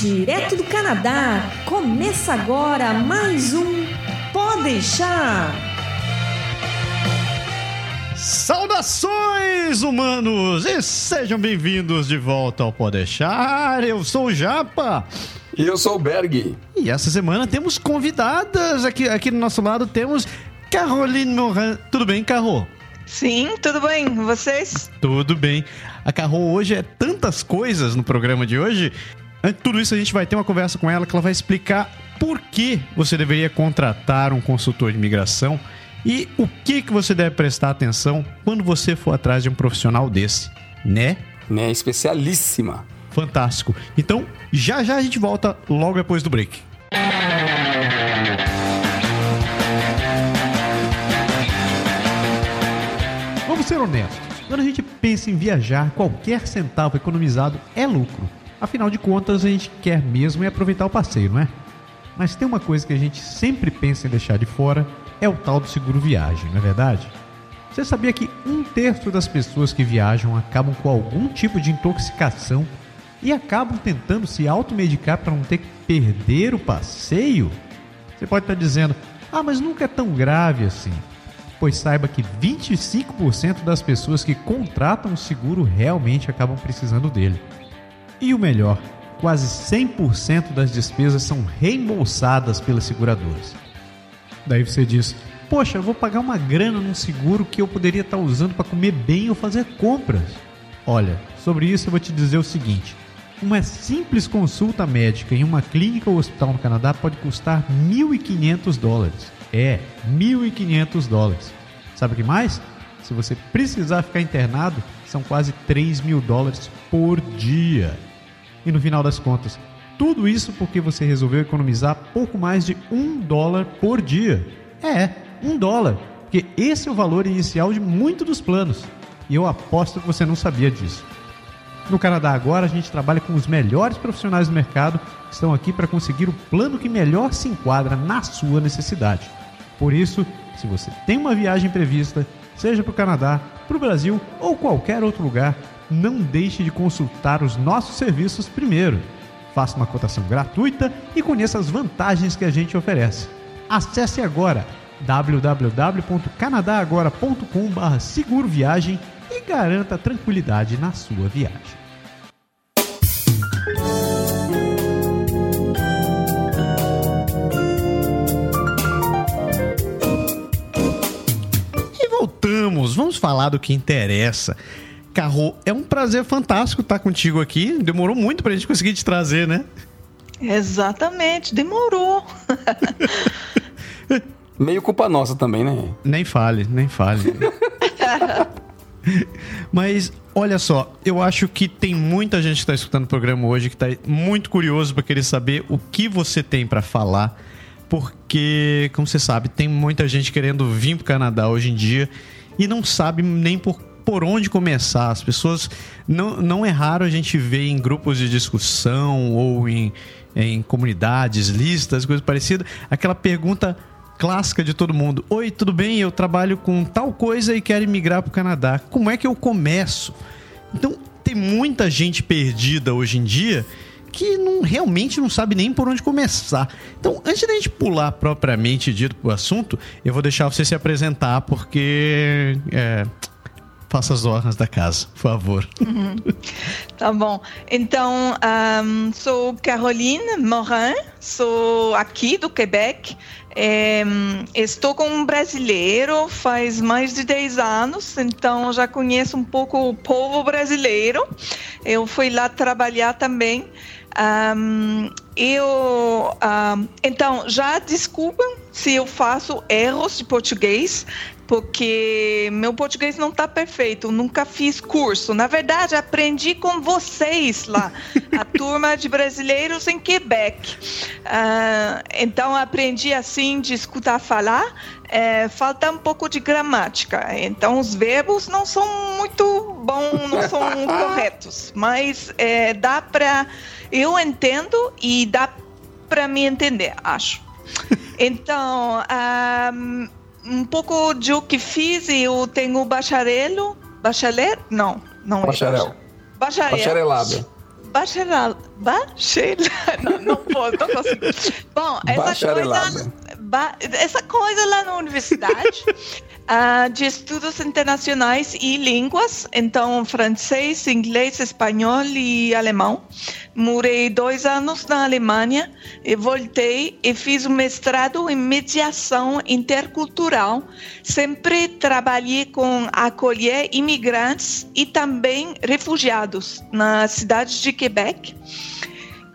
direto do Canadá. Começa agora mais um Pode deixar. Saudações, humanos! E sejam bem-vindos de volta ao Pode deixar. Eu sou o Japa. E eu sou o Berg. E essa semana temos convidadas. Aqui, aqui do nosso lado temos Caroline Morin. Tudo bem, Carol? Sim, tudo bem. Vocês? Tudo bem. A Carol hoje é tantas coisas no programa de hoje. Antes de tudo isso, a gente vai ter uma conversa com ela que ela vai explicar por que você deveria contratar um consultor de imigração e o que, que você deve prestar atenção quando você for atrás de um profissional desse, né? Né, especialíssima. Fantástico. Então, já já a gente volta logo depois do break. Vamos ser honestos. Quando a gente pensa em viajar, qualquer centavo economizado é lucro. Afinal de contas, a gente quer mesmo é aproveitar o passeio, não é? Mas tem uma coisa que a gente sempre pensa em deixar de fora, é o tal do seguro viagem, não é verdade? Você sabia que um terço das pessoas que viajam acabam com algum tipo de intoxicação e acabam tentando se automedicar para não ter que perder o passeio? Você pode estar dizendo, ah, mas nunca é tão grave assim. Pois saiba que 25% das pessoas que contratam o seguro realmente acabam precisando dele. E o melhor, quase 100% das despesas são reembolsadas pelas seguradoras. Daí você diz: Poxa, vou pagar uma grana num seguro que eu poderia estar usando para comer bem ou fazer compras. Olha, sobre isso eu vou te dizer o seguinte: uma simples consulta médica em uma clínica ou hospital no Canadá pode custar 1.500 dólares. É, 1.500 dólares. Sabe o que mais? Se você precisar ficar internado, são quase 3 mil dólares por dia. E no final das contas, tudo isso porque você resolveu economizar pouco mais de um dólar por dia. É, um dólar, porque esse é o valor inicial de muito dos planos. E eu aposto que você não sabia disso. No Canadá agora a gente trabalha com os melhores profissionais do mercado que estão aqui para conseguir o plano que melhor se enquadra na sua necessidade. Por isso, se você tem uma viagem prevista, seja para o Canadá, para o Brasil ou qualquer outro lugar, não deixe de consultar os nossos serviços primeiro. Faça uma cotação gratuita e conheça as vantagens que a gente oferece. Acesse agora www.canadagora.com/seguro viagem e garanta tranquilidade na sua viagem. E voltamos, vamos falar do que interessa. Carro, é um prazer fantástico estar contigo aqui. Demorou muito pra gente conseguir te trazer, né? Exatamente, demorou. Meio culpa nossa também, né? Nem fale, nem fale. Mas olha só, eu acho que tem muita gente que está escutando o programa hoje que está muito curioso para querer saber o que você tem para falar, porque, como você sabe, tem muita gente querendo vir para o Canadá hoje em dia e não sabe nem por, por onde começar. As pessoas não, não é raro a gente ver em grupos de discussão ou em, em comunidades, listas, coisas parecidas, aquela pergunta clássica de todo mundo. Oi, tudo bem? Eu trabalho com tal coisa e quero migrar para o Canadá. Como é que eu começo? Então, tem muita gente perdida hoje em dia que não, realmente não sabe nem por onde começar. Então, antes da gente pular propriamente dito para o assunto, eu vou deixar você se apresentar, porque é, faça as honras da casa, por favor. Uhum. Tá bom. Então, um, sou Caroline Morin, sou aqui do Quebec. É, estou com um brasileiro faz mais de 10 anos, então já conheço um pouco o povo brasileiro. Eu fui lá trabalhar também. Um, eu, um, então, já desculpem se eu faço erros de português, porque meu português não está perfeito, nunca fiz curso. Na verdade, aprendi com vocês lá, a turma de brasileiros em Quebec. Uh, então, aprendi assim de escutar falar. É, falta um pouco de gramática. Então, os verbos não são muito bons, não são corretos, mas é, dá para. Eu entendo e dá para me entender, acho. Então, um, um pouco de o que fiz, eu tenho bacharelo. Bacharel? Não, não Bacharel. é bacharel. Bacharelado. bacharel, bacharel, não, não posso, não consigo. Bom, essa coisa, essa coisa lá na universidade uh, de estudos internacionais e línguas, então francês, inglês, espanhol e alemão. Morei dois anos na Alemanha e voltei e fiz um mestrado em mediação intercultural. Sempre trabalhei com acolher imigrantes e também refugiados na cidade de Quebec.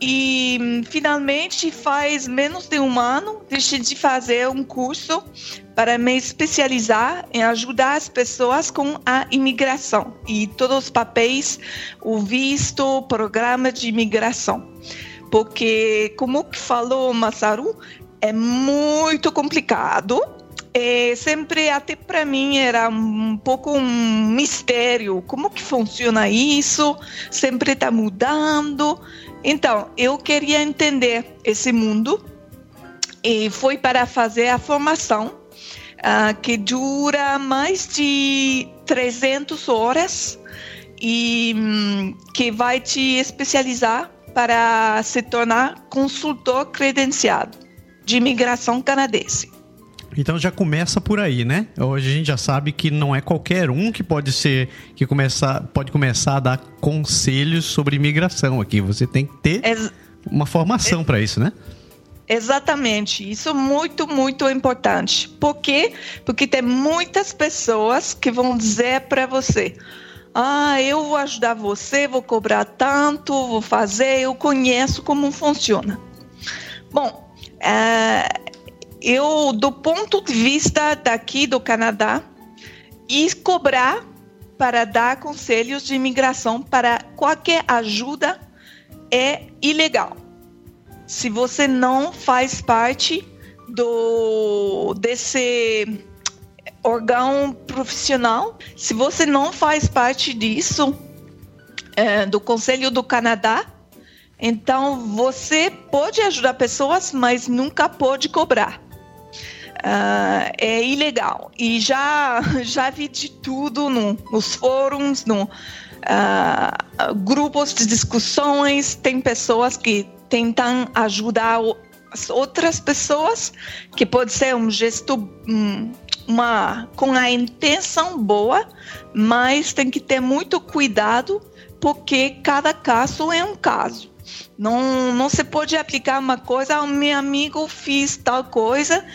E finalmente, faz menos de um ano, decidi fazer um curso para me especializar em ajudar as pessoas com a imigração e todos os papéis, o visto, o programa de imigração. Porque, como falou Massaru, é muito complicado. E sempre, até para mim, era um pouco um mistério. Como que funciona isso? Sempre está mudando. Então, eu queria entender esse mundo e foi para fazer a formação uh, que dura mais de 300 horas e um, que vai te especializar para se tornar consultor credenciado de imigração canadense. Então já começa por aí, né? Hoje a gente já sabe que não é qualquer um que pode ser que começar, pode começar a dar conselhos sobre imigração aqui. Você tem que ter Ex uma formação para isso, né? Exatamente, isso é muito, muito importante. Por quê? Porque tem muitas pessoas que vão dizer para você: ah, eu vou ajudar você, vou cobrar tanto, vou fazer, eu conheço como funciona. Bom, é, eu, do ponto de vista daqui do Canadá, e cobrar para dar conselhos de imigração para qualquer ajuda é ilegal se você não faz parte do desse órgão profissional, se você não faz parte disso, é, do Conselho do Canadá, então você pode ajudar pessoas, mas nunca pode cobrar. Uh, é ilegal. E já, já vi de tudo no, nos fóruns, no uh, grupos de discussões. Tem pessoas que tentam ajudar as outras pessoas, que pode ser um gesto hum, uma com a intenção boa, mas tem que ter muito cuidado porque cada caso é um caso. Não, não se pode aplicar uma coisa, o meu amigo fez tal coisa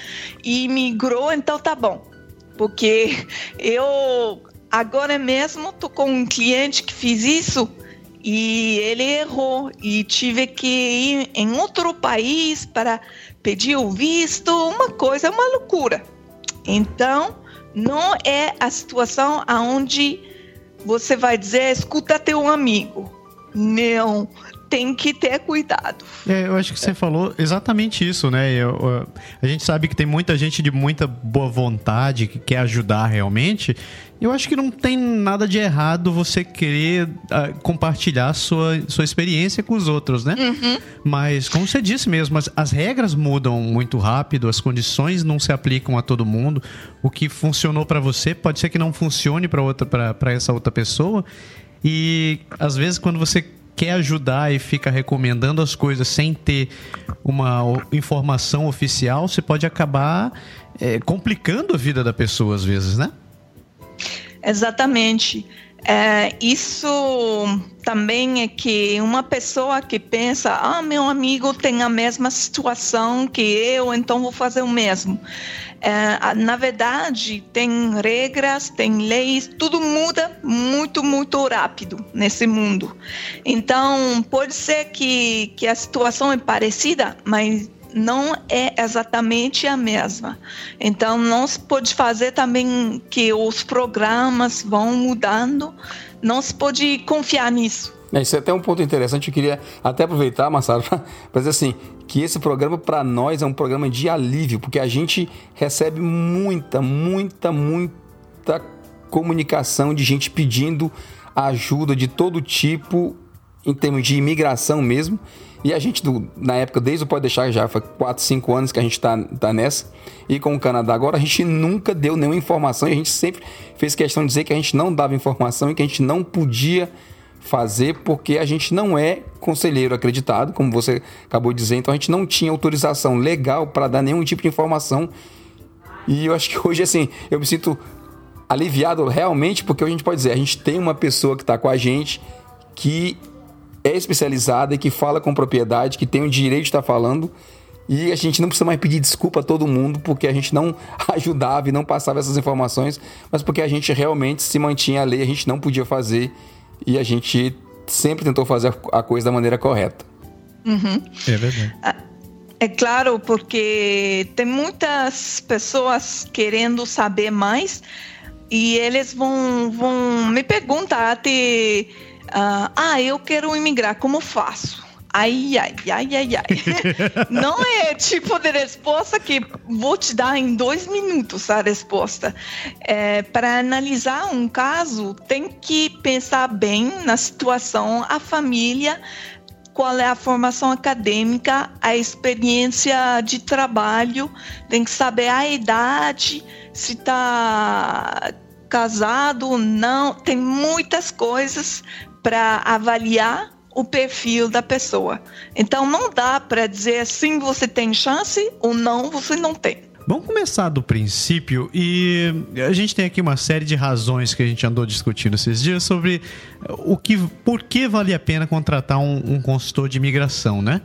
e migrou, então tá bom. Porque eu agora mesmo tô com um cliente que fez isso e ele errou e tive que ir em outro país para pedir o visto, uma coisa, uma loucura. Então, não é a situação aonde você vai dizer, escuta teu amigo. Não, tem que ter cuidado. É, eu acho que você falou exatamente isso, né? Eu, eu, a gente sabe que tem muita gente de muita boa vontade que quer ajudar realmente. Eu acho que não tem nada de errado você querer uh, compartilhar sua, sua experiência com os outros, né? Uhum. Mas, como você disse mesmo, as, as regras mudam muito rápido, as condições não se aplicam a todo mundo. O que funcionou para você pode ser que não funcione para essa outra pessoa. E às vezes, quando você quer ajudar e fica recomendando as coisas sem ter uma informação oficial, você pode acabar é, complicando a vida da pessoa às vezes, né? Exatamente. É, isso também é que uma pessoa que pensa, ah, meu amigo tem a mesma situação que eu, então vou fazer o mesmo. É, na verdade, tem regras, tem leis, tudo muda muito, muito rápido nesse mundo. Então, pode ser que, que a situação é parecida, mas não é exatamente a mesma. Então, não se pode fazer também que os programas vão mudando, não se pode confiar nisso. É, isso é até um ponto interessante. Eu queria até aproveitar, Massaro, para dizer assim: que esse programa para nós é um programa de alívio, porque a gente recebe muita, muita, muita comunicação de gente pedindo ajuda de todo tipo, em termos de imigração mesmo. E a gente, na época, desde o Pode Deixar, já foi 4, 5 anos que a gente está tá nessa. E com o Canadá agora, a gente nunca deu nenhuma informação e a gente sempre fez questão de dizer que a gente não dava informação e que a gente não podia fazer porque a gente não é conselheiro acreditado, como você acabou de dizer, então a gente não tinha autorização legal para dar nenhum tipo de informação. E eu acho que hoje, assim, eu me sinto aliviado realmente, porque a gente pode dizer, a gente tem uma pessoa que está com a gente que é especializada e que fala com propriedade, que tem o direito de estar falando. E a gente não precisa mais pedir desculpa a todo mundo porque a gente não ajudava e não passava essas informações, mas porque a gente realmente se mantinha a lei, a gente não podia fazer e a gente sempre tentou fazer a coisa da maneira correta. Uhum. É verdade. Ah, é claro, porque tem muitas pessoas querendo saber mais e eles vão, vão me perguntar até, uh, ah, eu quero imigrar, como faço? Ai, ai, ai, ai, ai. Não é tipo de resposta que vou te dar em dois minutos a resposta. É, para analisar um caso, tem que pensar bem na situação, a família, qual é a formação acadêmica, a experiência de trabalho, tem que saber a idade, se está casado ou não, tem muitas coisas para avaliar o perfil da pessoa. Então não dá para dizer sim você tem chance ou não você não tem. Vamos começar do princípio e a gente tem aqui uma série de razões que a gente andou discutindo esses dias sobre o que, por que vale a pena contratar um, um consultor de imigração, né?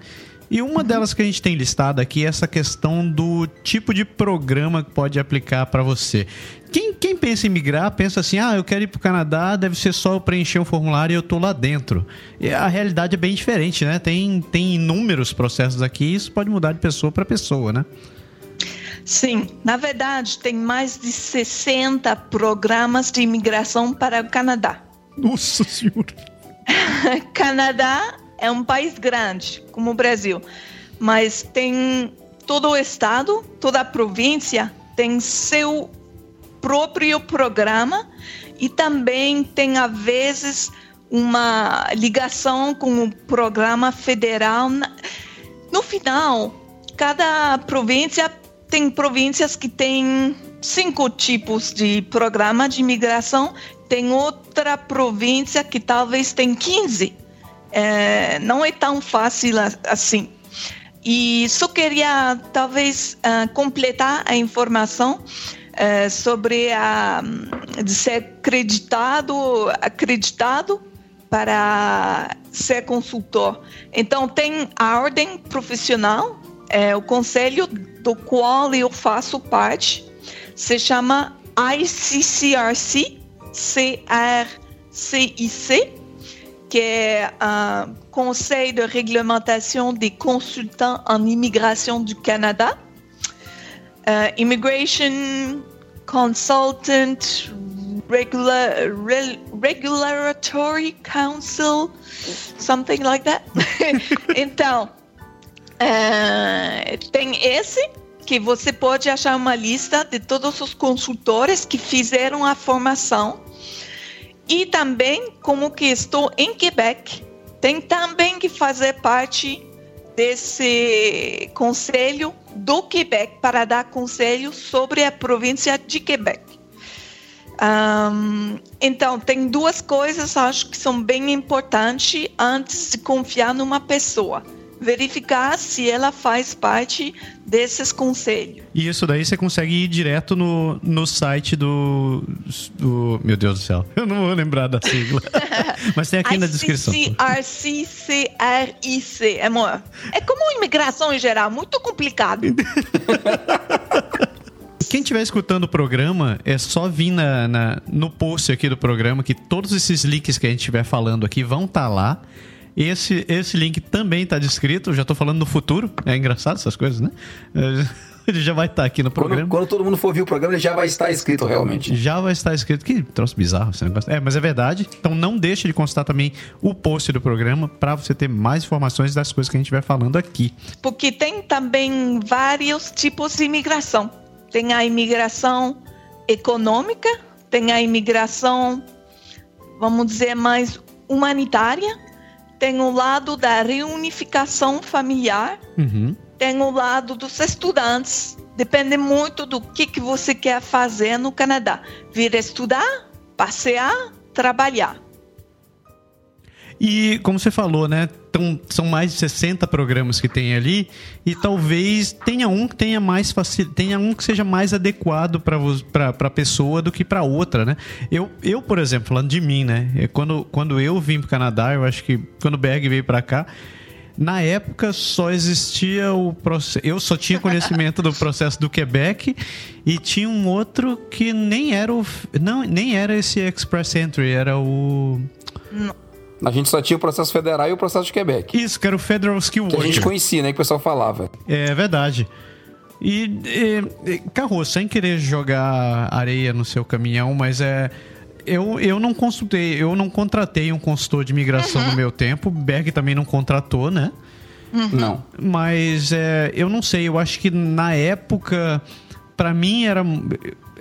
E uma delas que a gente tem listado aqui é essa questão do tipo de programa que pode aplicar para você. Quem, quem, pensa em migrar pensa assim: ah, eu quero ir para o Canadá, deve ser só eu preencher um formulário e eu tô lá dentro. E a realidade é bem diferente, né? Tem, tem inúmeros processos aqui e isso pode mudar de pessoa para pessoa, né? Sim, na verdade, tem mais de 60 programas de imigração para o Canadá. Nossa Senhora! Canadá é um país grande, como o Brasil, mas tem todo o estado, toda a província tem seu próprio programa e também tem, às vezes, uma ligação com o programa federal. No final, cada província tem províncias que têm cinco tipos de programa de imigração, tem outra província que talvez tem 15 é, não é tão fácil assim. E só queria talvez uh, completar a informação uh, sobre a de ser acreditado, acreditado para ser consultor. Então tem a ordem profissional, é o conselho do qual eu faço parte, se chama ICCRC, CRCIC que é o Conseil de Réglementation des Consultants en Immigration du Canada. Uh, immigration Consultant Regular, Re, Regulatory Council, something like that. então, uh, tem esse que você pode achar uma lista de todos os consultores que fizeram a formação e também, como que estou em Quebec, tem também que fazer parte desse conselho do Quebec para dar conselho sobre a província de Quebec. Um, então, tem duas coisas acho que são bem importantes antes de confiar numa pessoa verificar se ela faz parte desses conselhos. E isso daí você consegue ir direto no, no site do, do. Meu Deus do céu, eu não vou lembrar da sigla. Mas tem aqui na descrição. RCCRIC, amor. É como imigração em geral, muito complicado. Quem estiver escutando o programa, é só vir na, na, no post aqui do programa que todos esses links que a gente estiver falando aqui vão estar tá lá. Esse, esse link também está descrito, já estou falando no futuro. É engraçado essas coisas, né? Ele já vai estar tá aqui no programa. Quando, quando, todo mundo for ouvir o programa, ele já vai estar escrito realmente. Já vai estar escrito. Que troço bizarro. É, mas é verdade. Então não deixe de consultar também o post do programa para você ter mais informações das coisas que a gente vai falando aqui. Porque tem também vários tipos de imigração. Tem a imigração econômica, tem a imigração, vamos dizer, mais humanitária, tem o lado da reunificação familiar, uhum. tem o lado dos estudantes. Depende muito do que, que você quer fazer no Canadá. Vir estudar, passear, trabalhar. E como você falou, né? Tão, são mais de 60 programas que tem ali e talvez tenha um que tenha mais facil, tenha um que seja mais adequado para a pessoa do que para outra, né? Eu, eu, por exemplo, falando de mim, né? Quando, quando eu vim para o Canadá, eu acho que quando o Berg veio para cá, na época só existia o processo. Eu só tinha conhecimento do processo do Quebec e tinha um outro que nem era o. Não, nem era esse Express Entry, era o. A gente só tinha o processo federal e o processo de Quebec. Isso, que era o Federal Skill Que a gente conhecia, né? Que o pessoal falava. É verdade. E, e Carro, sem querer jogar areia no seu caminhão, mas é eu, eu não consultei, eu não contratei um consultor de migração uhum. no meu tempo. Berg também não contratou, né? Uhum. Não. Mas é, eu não sei, eu acho que na época, para mim era.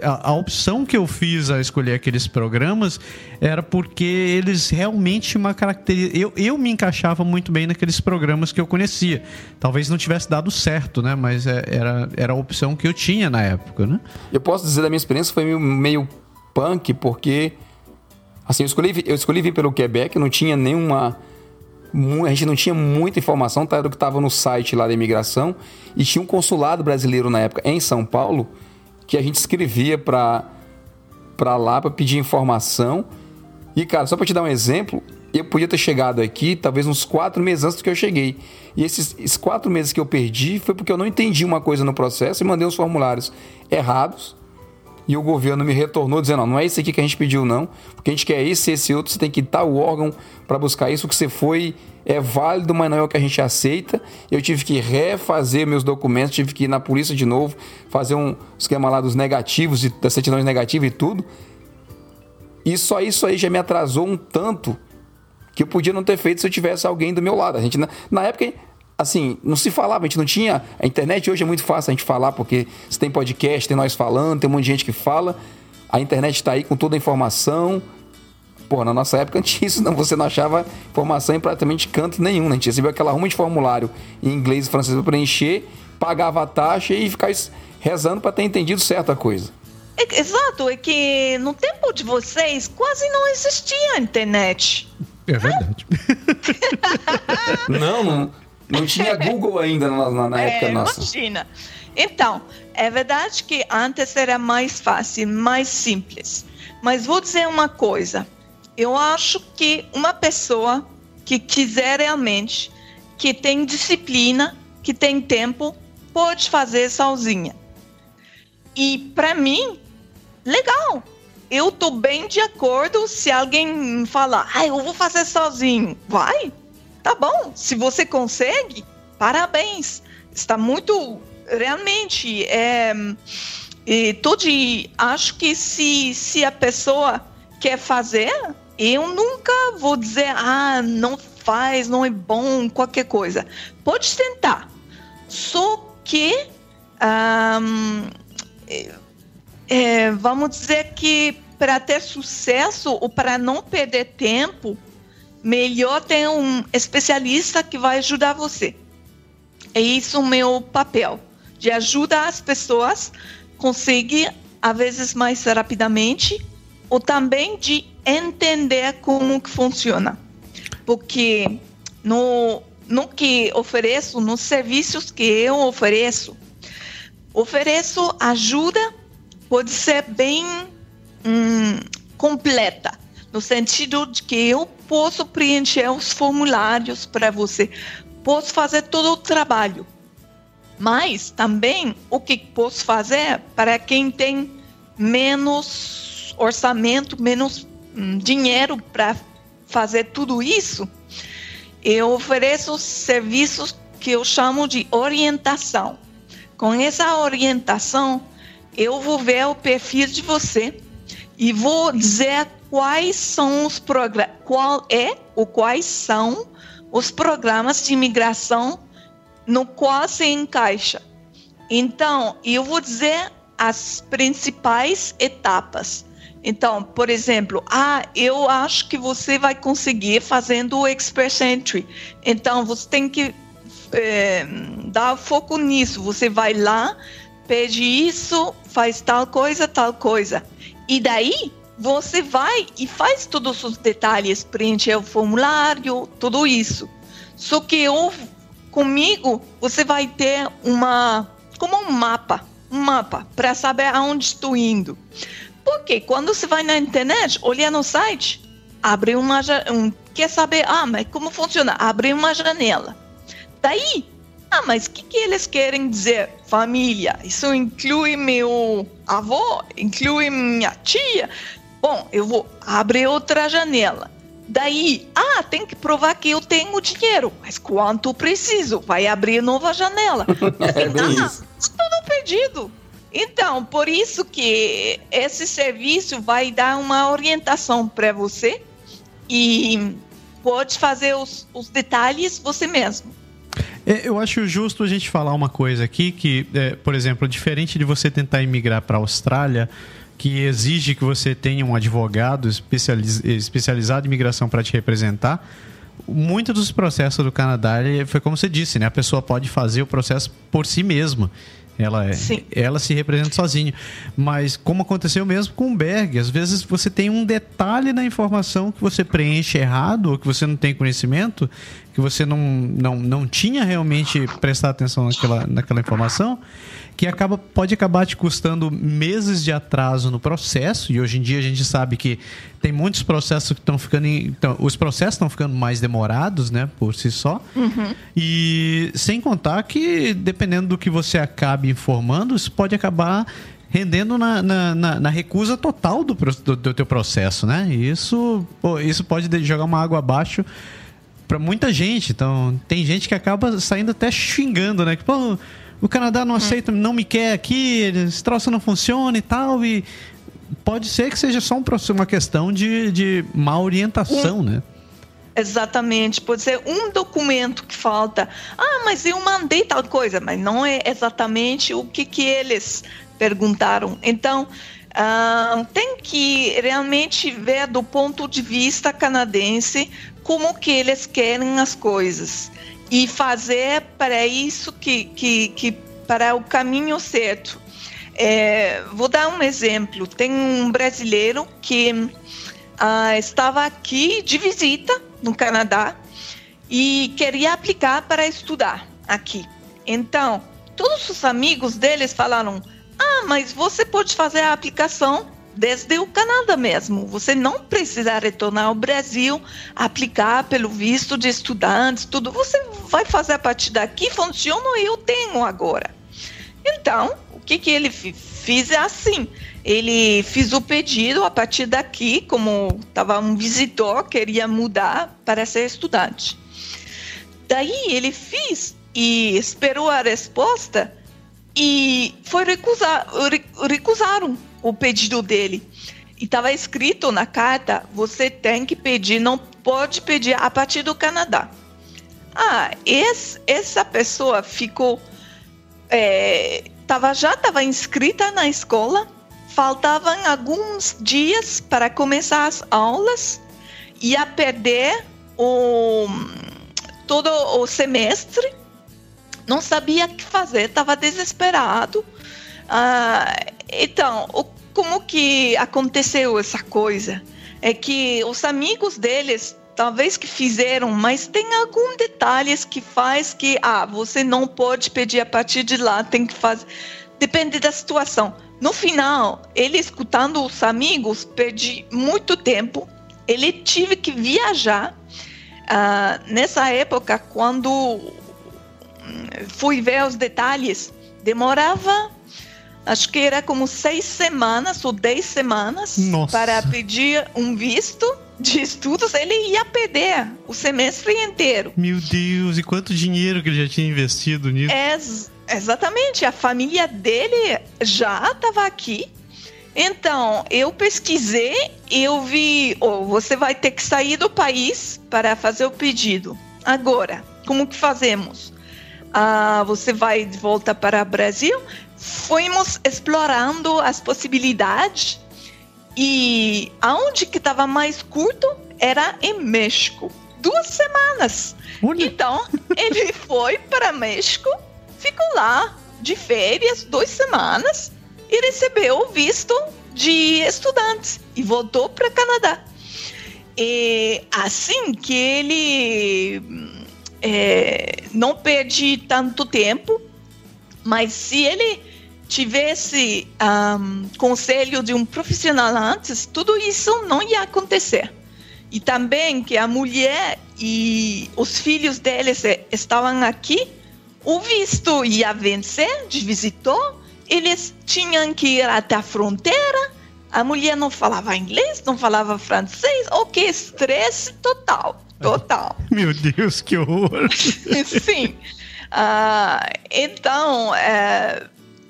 A, a, opção que eu fiz a escolher aqueles programas era porque eles realmente uma característica. Eu, eu me encaixava muito bem naqueles programas que eu conhecia. Talvez não tivesse dado certo, né? Mas é, era, era a opção que eu tinha na época, né? Eu posso dizer da minha experiência, foi meio, meio punk, porque assim, eu escolhi, eu escolhi vir pelo Quebec, não tinha nenhuma a gente não tinha muita informação, tá? do que estava no site lá da imigração, e tinha um consulado brasileiro na época em São Paulo, que a gente escrevia para para lá para pedir informação. E cara, só para te dar um exemplo, eu podia ter chegado aqui talvez uns quatro meses antes do que eu cheguei. E esses, esses quatro meses que eu perdi foi porque eu não entendi uma coisa no processo e mandei os formulários errados e o governo me retornou dizendo: não, não é isso aqui que a gente pediu, não, porque a gente quer esse, esse outro, você tem que estar o órgão para buscar isso, que você foi é válido, mas não é o que a gente aceita. Eu tive que refazer meus documentos, tive que ir na polícia de novo, fazer um esquema lá dos negativos, das certidões negativas e tudo. E só isso aí já me atrasou um tanto que eu podia não ter feito se eu tivesse alguém do meu lado. A gente, na, na época, assim, não se falava, a gente não tinha. A internet hoje é muito fácil a gente falar, porque você tem podcast, tem nós falando, tem um monte de gente que fala. A internet está aí com toda a informação. Pô, na nossa época isso, não. Você não achava informação em praticamente canto nenhum, né? A gente recebia aquela ruma de formulário em inglês e francês para preencher, pagava a taxa e ficava rezando para ter entendido certa coisa. É, exato, é que no tempo de vocês quase não existia internet. É verdade. não, não, não tinha Google ainda na, na, na época é, nossa. Imagina. Então, é verdade que antes era mais fácil, mais simples. Mas vou dizer uma coisa. Eu acho que uma pessoa que quiser realmente, que tem disciplina, que tem tempo, pode fazer sozinha. E para mim, legal. Eu tô bem de acordo se alguém falar, ah, eu vou fazer sozinho. Vai, Tá bom, se você consegue, parabéns. Está muito. Realmente, é, e tudo, acho que se, se a pessoa quer fazer, eu nunca vou dizer, ah, não faz, não é bom, qualquer coisa. Pode tentar. Só que, um, é, vamos dizer que para ter sucesso ou para não perder tempo, melhor ter um especialista que vai ajudar você. É isso o meu papel, de ajudar as pessoas a conseguir, às vezes mais rapidamente, ou também de entender como que funciona. Porque no, no que ofereço, nos serviços que eu ofereço, ofereço ajuda, pode ser bem hum, completa no sentido de que eu posso preencher os formulários para você, posso fazer todo o trabalho. Mas também o que posso fazer para quem tem menos orçamento, menos dinheiro para fazer tudo isso, eu ofereço serviços que eu chamo de orientação. Com essa orientação, eu vou ver o perfil de você e vou dizer quais são os programas, qual é ou quais são os programas de imigração no qual se encaixa. Então, eu vou dizer as principais etapas. Então, por exemplo, ah, eu acho que você vai conseguir fazendo o Express Entry. Então, você tem que é, dar foco nisso. Você vai lá, pede isso, faz tal coisa, tal coisa. E daí, você vai e faz todos os detalhes, preenche o formulário, tudo isso. Só que eu, comigo, você vai ter uma, como um mapa, um mapa, para saber aonde estou indo. Porque quando você vai na internet, olha no site, abre uma, um, quer saber, ah, mas como funciona? Abre uma janela. Daí, ah, mas o que, que eles querem dizer? Família. Isso inclui meu avô? Inclui minha tia? Bom, eu vou abrir outra janela. Daí, ah, tem que provar que eu tenho dinheiro. Mas quanto preciso? Vai abrir nova janela. é bem ah, isso. tudo perdido. Então, por isso que esse serviço vai dar uma orientação para você e pode fazer os, os detalhes você mesmo. É, eu acho justo a gente falar uma coisa aqui que, é, por exemplo, diferente de você tentar imigrar para a Austrália, que exige que você tenha um advogado especializ, especializado em imigração para te representar, muitos dos processos do Canadá foi como você disse, né? A pessoa pode fazer o processo por si mesma. Ela, é, ela se representa sozinha. Mas como aconteceu mesmo com o Berg, às vezes você tem um detalhe na informação que você preenche errado ou que você não tem conhecimento, que você não, não, não tinha realmente prestado atenção naquela, naquela informação que acaba, pode acabar te custando meses de atraso no processo, e hoje em dia a gente sabe que tem muitos processos que estão ficando. Em, então, os processos estão ficando mais demorados, né, por si só. Uhum. E sem contar que, dependendo do que você acabe informando, isso pode acabar rendendo na, na, na, na recusa total do, do, do, teu processo, né? E isso, pô, isso pode jogar uma água abaixo para muita gente. Então, tem gente que acaba saindo até xingando, né? Que, pô, o Canadá não aceita, não me quer aqui, esse troço não funciona e tal. E pode ser que seja só um, uma questão de, de má orientação, um, né? Exatamente, pode ser um documento que falta. Ah, mas eu mandei tal coisa, mas não é exatamente o que, que eles perguntaram. Então, uh, tem que realmente ver do ponto de vista canadense como que eles querem as coisas e fazer para isso que, que, que para o caminho certo. É, vou dar um exemplo. Tem um brasileiro que ah, estava aqui de visita no Canadá e queria aplicar para estudar aqui. Então, todos os amigos deles falaram: Ah, mas você pode fazer a aplicação desde o Canadá mesmo. Você não precisa retornar ao Brasil, aplicar pelo visto de estudantes, tudo. Você vai fazer a partir daqui, funciona e eu tenho agora. Então, o que, que ele fez é assim. Ele fez o pedido a partir daqui, como estava um visitor, queria mudar para ser estudante. Daí ele fez e esperou a resposta e foi recusar, recusaram o pedido dele. E estava escrito na carta: você tem que pedir, não pode pedir a partir do Canadá. Ah, esse, essa pessoa ficou. É, tava, já estava inscrita na escola, faltavam alguns dias para começar as aulas, ia perder o, todo o semestre, não sabia o que fazer, estava desesperado. Ah, então, o, como que aconteceu essa coisa? É que os amigos deles talvez que fizeram, mas tem alguns detalhes que faz que ah, você não pode pedir a partir de lá, tem que fazer. Depende da situação. No final, ele escutando os amigos, perdi muito tempo. Ele tive que viajar. Ah, nessa época, quando hum, fui ver os detalhes, demorava acho que era como seis semanas ou dez semanas Nossa. para pedir um visto de estudos, ele ia perder o semestre inteiro. Meu Deus, e quanto dinheiro que ele já tinha investido nisso? É, exatamente, a família dele já estava aqui. Então, eu pesquisei eu vi, oh, você vai ter que sair do país para fazer o pedido. Agora, como que fazemos? Ah, você vai de volta para o Brasil? Fomos explorando as possibilidades e aonde que estava mais curto era em México. Duas semanas. Olha. Então, ele foi para México, ficou lá de férias duas semanas e recebeu o visto de estudantes e voltou para Canadá. E assim que ele é, não perde tanto tempo, mas se ele tivesse um, conselho de um profissional antes, tudo isso não ia acontecer. E também que a mulher e os filhos deles estavam aqui, o visto ia vencer de visitor, eles tinham que ir até a fronteira, a mulher não falava inglês, não falava francês, o que estresse total, total. Meu Deus, que horror! Sim. Uh, então, é,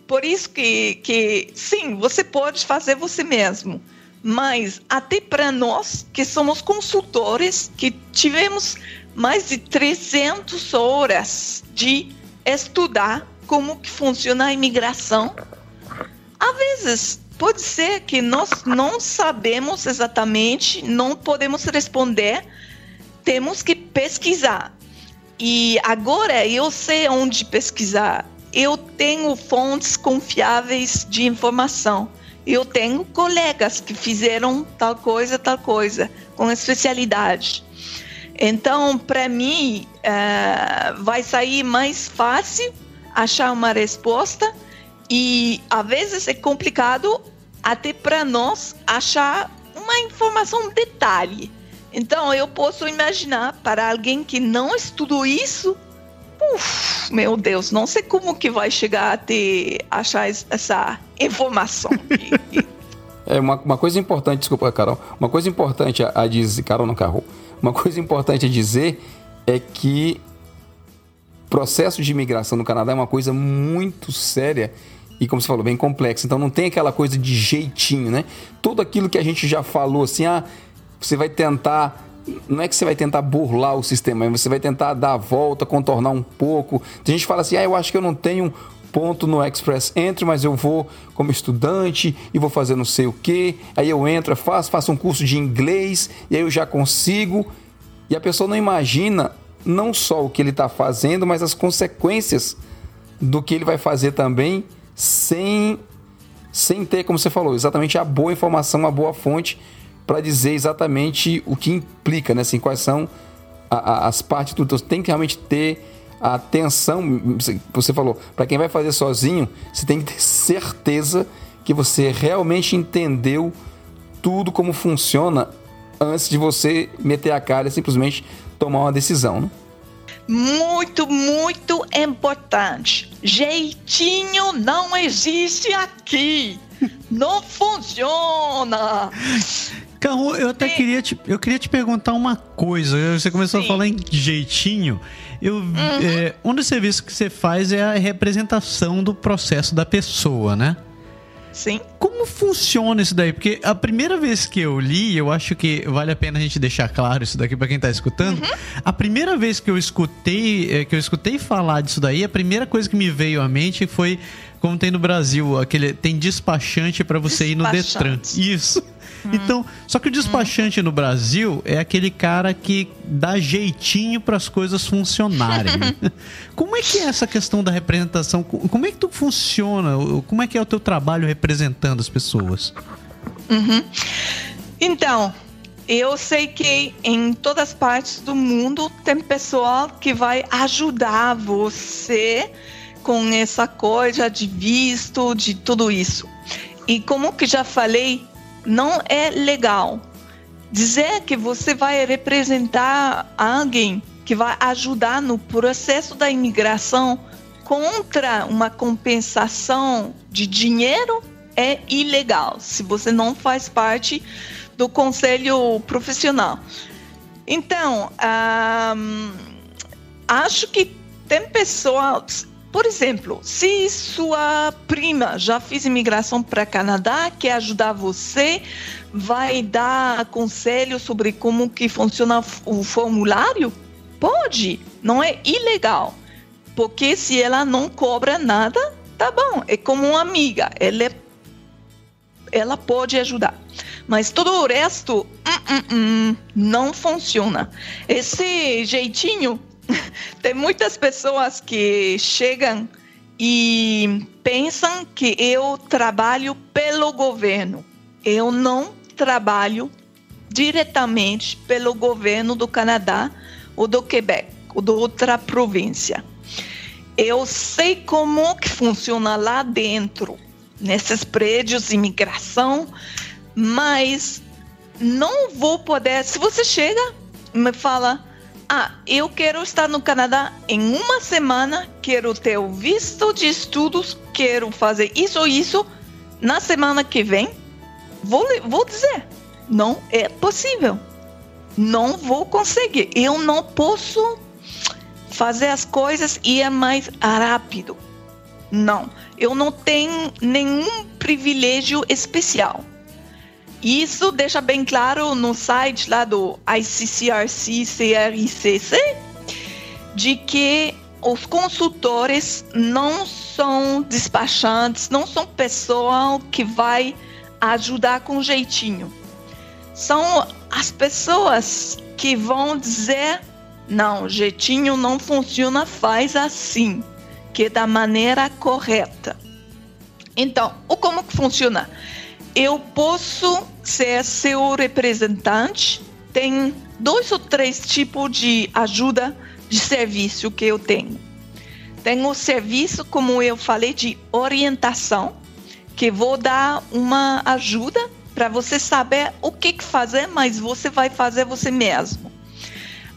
por isso que, que, sim, você pode fazer você mesmo mas até para nós que somos consultores, que tivemos mais de 300 horas de estudar como que funciona a imigração, às vezes pode ser que nós não sabemos exatamente, não podemos responder, temos que pesquisar. E agora eu sei onde pesquisar. Eu tenho fontes confiáveis de informação eu tenho colegas que fizeram tal coisa, tal coisa, com especialidade. Então, para mim, uh, vai sair mais fácil achar uma resposta e às vezes é complicado até para nós achar uma informação detalhe. Então, eu posso imaginar para alguém que não estudou isso, Uf, meu Deus, não sei como que vai chegar a ter, achar essa informação. é uma, uma coisa importante, desculpa, Carol, uma coisa importante a, a dizer, Carol não carro, uma coisa importante a dizer é que processo de imigração no Canadá é uma coisa muito séria e, como você falou, bem complexa. Então não tem aquela coisa de jeitinho, né? Tudo aquilo que a gente já falou, assim, ah, você vai tentar não é que você vai tentar burlar o sistema, você vai tentar dar a volta, contornar um pouco. Tem gente que fala assim: ah, eu acho que eu não tenho ponto no Express Entry, mas eu vou como estudante e vou fazer não sei o que. Aí eu entro, faço, faço um curso de inglês e aí eu já consigo. E a pessoa não imagina não só o que ele está fazendo, mas as consequências do que ele vai fazer também sem, sem ter, como você falou, exatamente a boa informação, a boa fonte para dizer exatamente o que implica, né? Assim, quais são a, a, as partes do tem que realmente ter a atenção. Você falou, para quem vai fazer sozinho, você tem que ter certeza que você realmente entendeu tudo como funciona antes de você meter a cara e simplesmente tomar uma decisão, né? Muito, muito importante. Jeitinho não existe aqui. Não funciona. Carro, eu até queria te, eu queria te perguntar uma coisa. Você começou Sim. a falar em jeitinho. Eu, uhum. é, um dos serviços que você faz é a representação do processo da pessoa, né? Sim. Como funciona isso daí? Porque a primeira vez que eu li, eu acho que vale a pena a gente deixar claro isso daqui para quem tá escutando. Uhum. A primeira vez que eu escutei, é, que eu escutei falar disso daí, a primeira coisa que me veio à mente foi como tem no Brasil, aquele tem despachante para você ir no Detran. Isso. Hum. Então, só que o despachante hum. no Brasil é aquele cara que dá jeitinho para as coisas funcionarem. Né? Como é que é essa questão da representação? Como é que tu funciona? Como é que é o teu trabalho representando as pessoas? Uhum. Então, eu sei que em todas as partes do mundo tem pessoal que vai ajudar você com essa coisa de visto, de tudo isso. E como que já falei, não é legal. Dizer que você vai representar alguém que vai ajudar no processo da imigração contra uma compensação de dinheiro é ilegal, se você não faz parte do conselho profissional. Então, um, acho que tem pessoas por exemplo, se sua prima já fez imigração para Canadá, quer ajudar você, vai dar conselho sobre como que funciona o formulário? Pode, não é ilegal. Porque se ela não cobra nada, tá bom, é como uma amiga, ela, é, ela pode ajudar. Mas todo o resto, hum, hum, hum, não funciona. Esse jeitinho tem muitas pessoas que chegam e pensam que eu trabalho pelo governo. eu não trabalho diretamente pelo governo do Canadá ou do Quebec ou de outra província. Eu sei como que funciona lá dentro, nesses prédios de imigração, mas não vou poder. Se você chega e me fala, ah, eu quero estar no Canadá em uma semana, quero ter o visto de estudos, quero fazer isso ou isso, na semana que vem, vou, vou dizer, não é possível. Não vou conseguir. Eu não posso fazer as coisas e é mais rápido. Não, eu não tenho nenhum privilégio especial. Isso deixa bem claro no site lá do ICCRC CRICC de que os consultores não são despachantes, não são pessoal que vai ajudar com jeitinho. São as pessoas que vão dizer não, jeitinho não funciona, faz assim, que é da maneira correta. Então, o como que funciona? Eu posso ser seu representante. Tem dois ou três tipos de ajuda de serviço que eu tenho. Tem o serviço, como eu falei, de orientação, que vou dar uma ajuda para você saber o que fazer, mas você vai fazer você mesmo.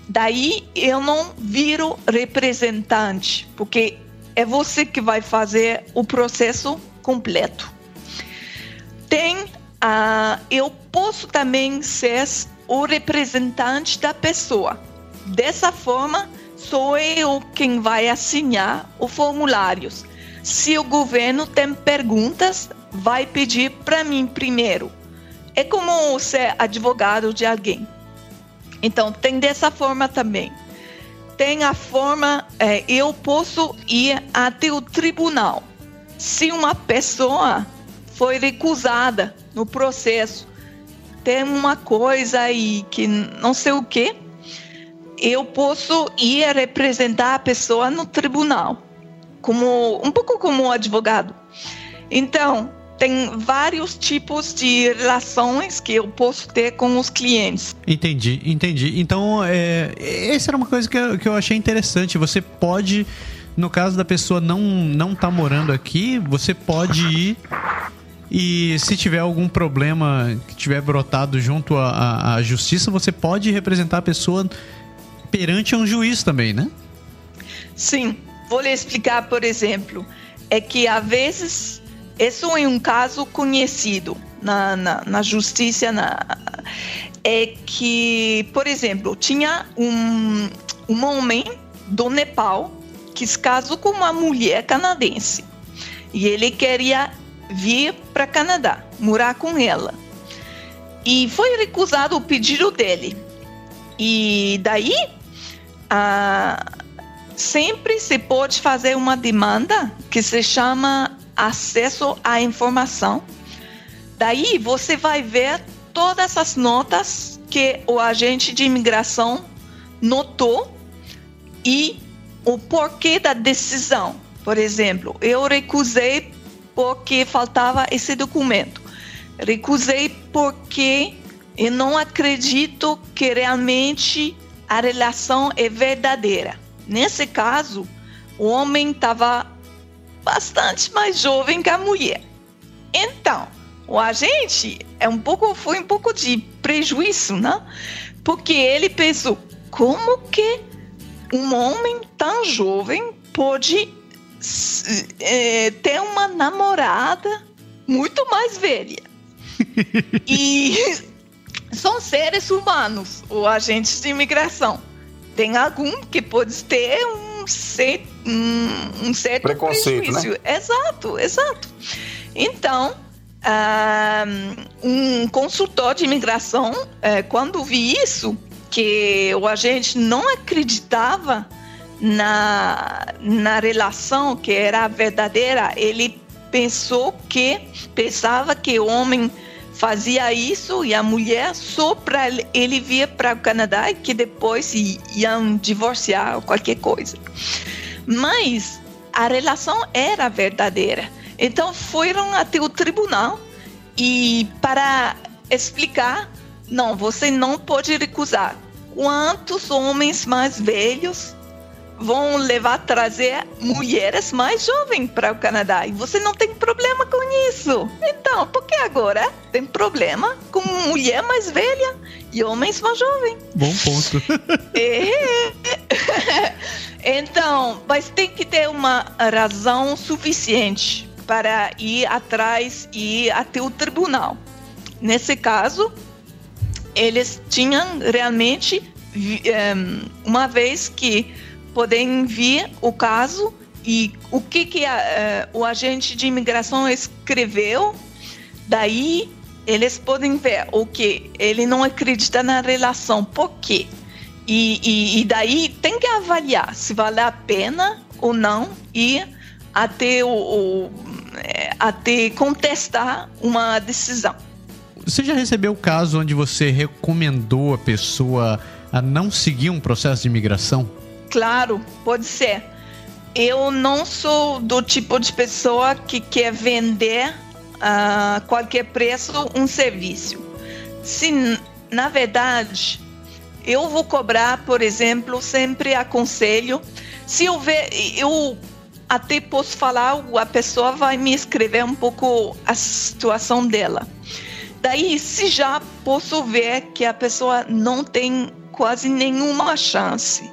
Daí eu não viro representante, porque é você que vai fazer o processo completo. Tem, uh, eu posso também ser o representante da pessoa. Dessa forma, sou eu quem vai assinar os formulários. Se o governo tem perguntas, vai pedir para mim primeiro. É como ser advogado de alguém. Então, tem dessa forma também. Tem a forma, é, eu posso ir até o tribunal. Se uma pessoa foi recusada no processo, tem uma coisa aí que não sei o que, eu posso ir representar a pessoa no tribunal, como um pouco como advogado. Então, tem vários tipos de relações que eu posso ter com os clientes. Entendi, entendi. Então, é, essa era uma coisa que eu, que eu achei interessante. Você pode, no caso da pessoa não não tá morando aqui, você pode ir e se tiver algum problema que tiver brotado junto à, à justiça, você pode representar a pessoa perante um juiz também, né? Sim. Vou lhe explicar, por exemplo, é que às vezes esse é um caso conhecido na, na, na justiça. Na, é que, por exemplo, tinha um, um homem do Nepal que se casou com uma mulher canadense. E ele queria vir para Canadá, morar com ela. E foi recusado o pedido dele. E daí, ah, sempre se pode fazer uma demanda que se chama acesso à informação. Daí você vai ver todas as notas que o agente de imigração notou e o porquê da decisão. Por exemplo, eu recusei porque faltava esse documento. Recusei porque eu não acredito que realmente a relação é verdadeira. Nesse caso, o homem estava bastante mais jovem que a mulher. Então, o agente é um pouco foi um pouco de prejuízo, né? Porque ele pensou como que um homem tão jovem pode é, ter uma namorada muito mais velha. e são seres humanos, ou agentes de imigração. Tem algum que pode ter um ser um, um certo preconceito, né? prejuízo. né? Exato, exato. Então, um consultor de imigração, é, quando vi isso, que o agente não acreditava na, na relação que era verdadeira, ele pensou que, pensava que o homem fazia isso e a mulher só para ele vir para o Canadá e que depois iam divorciar ou qualquer coisa. Mas a relação era verdadeira. Então foram até o tribunal e para explicar, não, você não pode recusar. Quantos homens mais velhos vão levar trazer mulheres mais jovens para o Canadá e você não tem problema com isso. Então, por que agora tem problema com mulher mais velha e homens mais jovens? Bom ponto. é. então, mas tem que ter uma razão suficiente para ir atrás e até o tribunal. Nesse caso, eles tinham realmente uma vez que podem vir o caso e o que, que a, uh, o agente de imigração escreveu, daí eles podem ver o que ele não acredita na relação, por quê? E, e, e, daí tem que avaliar se vale a pena ou não ir até, o, o, é, até contestar uma decisão. Você já recebeu o caso onde você recomendou a pessoa a não seguir um processo de imigração? Claro, pode ser. Eu não sou do tipo de pessoa que quer vender a qualquer preço um serviço. Se, na verdade, eu vou cobrar, por exemplo, sempre aconselho. Se eu ver, eu até posso falar, a pessoa vai me escrever um pouco a situação dela. Daí, se já posso ver que a pessoa não tem quase nenhuma chance,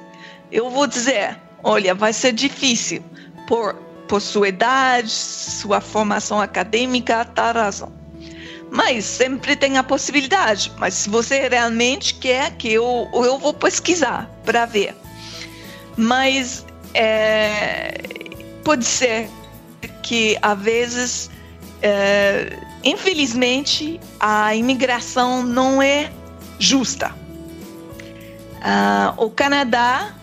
eu vou dizer, olha, vai ser difícil por, por sua idade, sua formação acadêmica, tal razão. Mas sempre tem a possibilidade. Mas se você realmente quer que eu, eu vou pesquisar para ver. Mas é, pode ser que às vezes é, infelizmente, a imigração não é justa. Uh, o Canadá,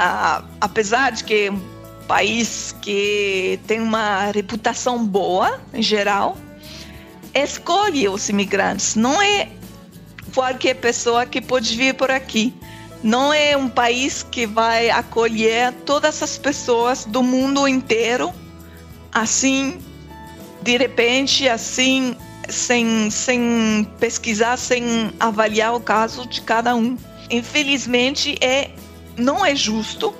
uh, apesar de que é um país que tem uma reputação boa, em geral, escolhe os imigrantes. Não é qualquer pessoa que pode vir por aqui. Não é um país que vai acolher todas as pessoas do mundo inteiro assim de repente, assim, sem, sem pesquisar, sem avaliar o caso de cada um. Infelizmente, é, não é justo,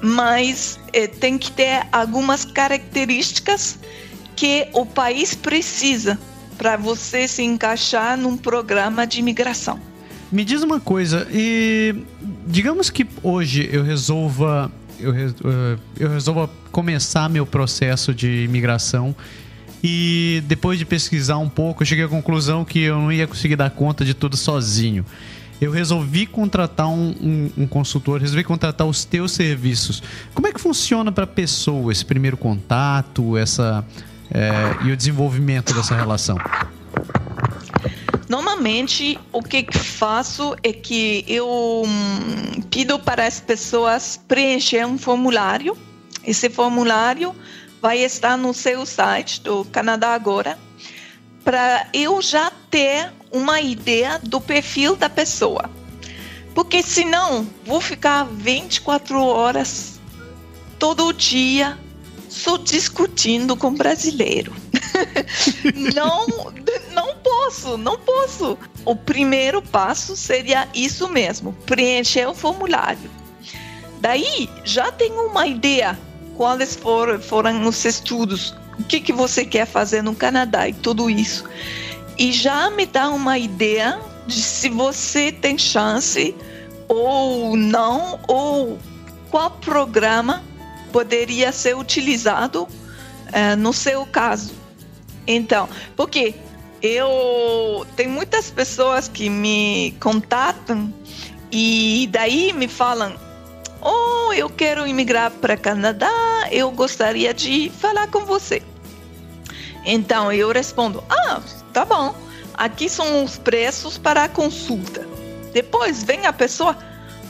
mas é, tem que ter algumas características que o país precisa para você se encaixar num programa de imigração. Me diz uma coisa, e digamos que hoje eu resolva eu, eh, eu resolva começar meu processo de imigração e depois de pesquisar um pouco, eu cheguei à conclusão que eu não ia conseguir dar conta de tudo sozinho. Eu resolvi contratar um, um, um consultor, resolvi contratar os teus serviços. Como é que funciona para a pessoa esse primeiro contato, essa é, e o desenvolvimento dessa relação? Normalmente, o que faço é que eu hum, pido para as pessoas preencher um formulário. Esse formulário vai estar no seu site do Canadá Agora, para eu já ter uma ideia do perfil da pessoa. Porque senão vou ficar 24 horas todo dia só discutindo com brasileiro. não, não posso, não posso. O primeiro passo seria isso mesmo, preencher o formulário. Daí já tenho uma ideia quais foram, foram os estudos, o que, que você quer fazer no Canadá e tudo isso. E já me dá uma ideia de se você tem chance ou não, ou qual programa poderia ser utilizado uh, no seu caso. Então, porque eu tem muitas pessoas que me contatam e daí me falam oh, eu quero imigrar para Canadá, eu gostaria de falar com você. Então eu respondo: Ah, tá bom. Aqui são os preços para a consulta. Depois vem a pessoa: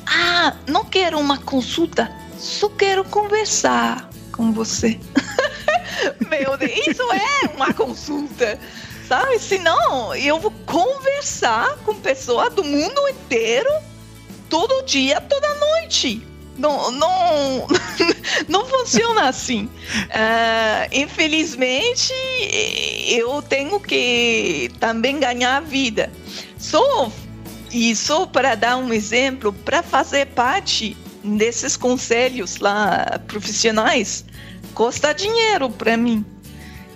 Ah, não quero uma consulta, só quero conversar com você. Meu Deus, isso é uma consulta, sabe? Senão eu vou conversar com pessoas do mundo inteiro todo dia, toda noite Não, não, não funciona assim. Uh, infelizmente, eu tenho que também ganhar vida. Só e só para dar um exemplo, para fazer parte desses conselhos lá profissionais, custa dinheiro para mim.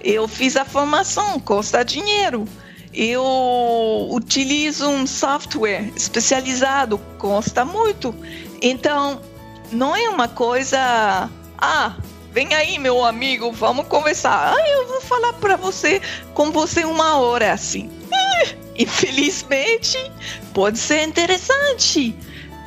Eu fiz a formação, custa dinheiro. Eu utilizo um software especializado, custa muito. Então, não é uma coisa. Ah, vem aí, meu amigo, vamos conversar. Ah, eu vou falar para você com você uma hora assim. Eh, infelizmente, pode ser interessante.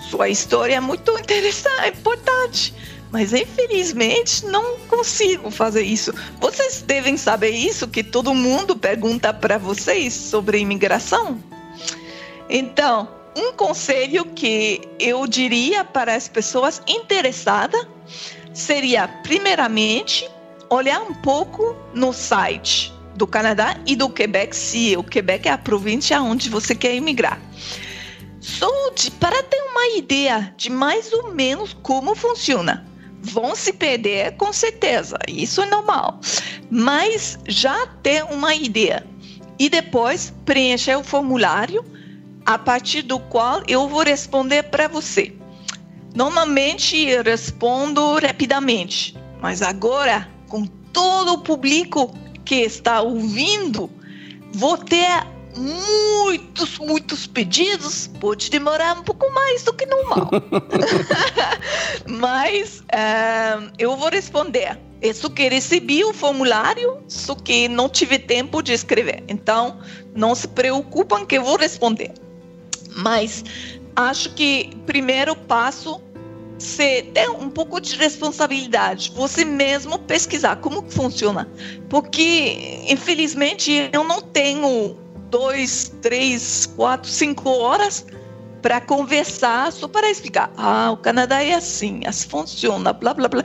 Sua história é muito interessante, importante. Mas infelizmente não consigo fazer isso. Vocês devem saber isso que todo mundo pergunta para vocês sobre imigração. Então, um conselho que eu diria para as pessoas interessadas seria, primeiramente, olhar um pouco no site do Canadá e do Quebec, se o Quebec é a província onde você quer imigrar. Só de, para ter uma ideia de mais ou menos como funciona. Vão se perder com certeza, isso é normal. Mas já ter uma ideia. E depois preencher o formulário a partir do qual eu vou responder para você. Normalmente eu respondo rapidamente, mas agora, com todo o público que está ouvindo, vou ter muitos, muitos pedidos, pode demorar um pouco mais do que normal. Mas uh, eu vou responder. Isso que recebi o formulário, só que não tive tempo de escrever. Então, não se preocupem que eu vou responder. Mas acho que primeiro passo você ter um pouco de responsabilidade, você mesmo pesquisar como funciona, porque infelizmente eu não tenho dois, três, quatro, cinco horas para conversar só para explicar. Ah, o Canadá é assim, assim funciona, blá blá blá.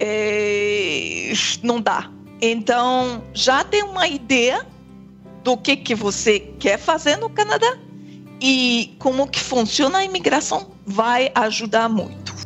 É, não dá. Então já tem uma ideia do que que você quer fazer no Canadá e como que funciona a imigração vai ajudar muito.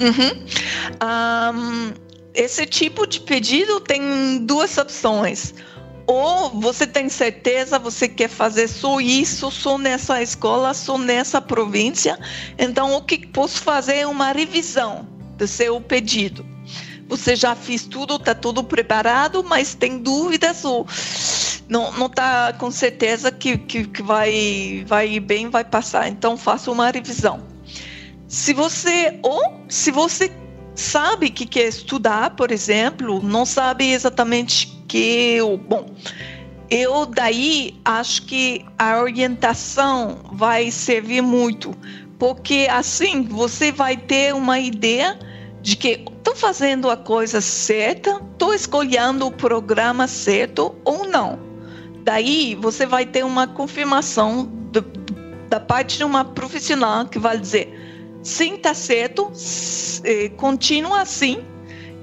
Uhum. Um, esse tipo de pedido tem duas opções. Ou você tem certeza, você quer fazer só isso, só nessa escola, só nessa província. Então, o que posso fazer é uma revisão do seu pedido. Você já fez tudo, está tudo preparado, mas tem dúvidas ou não está com certeza que, que, que vai, vai bem, vai passar. Então, faça uma revisão. Se você ou se você sabe que quer estudar, por exemplo, não sabe exatamente que o bom, eu daí acho que a orientação vai servir muito, porque assim você vai ter uma ideia de que estou fazendo a coisa certa, estou escolhendo o programa certo ou não. Daí você vai ter uma confirmação do, da parte de uma profissional que vai dizer sim, tá certo, eh, continua assim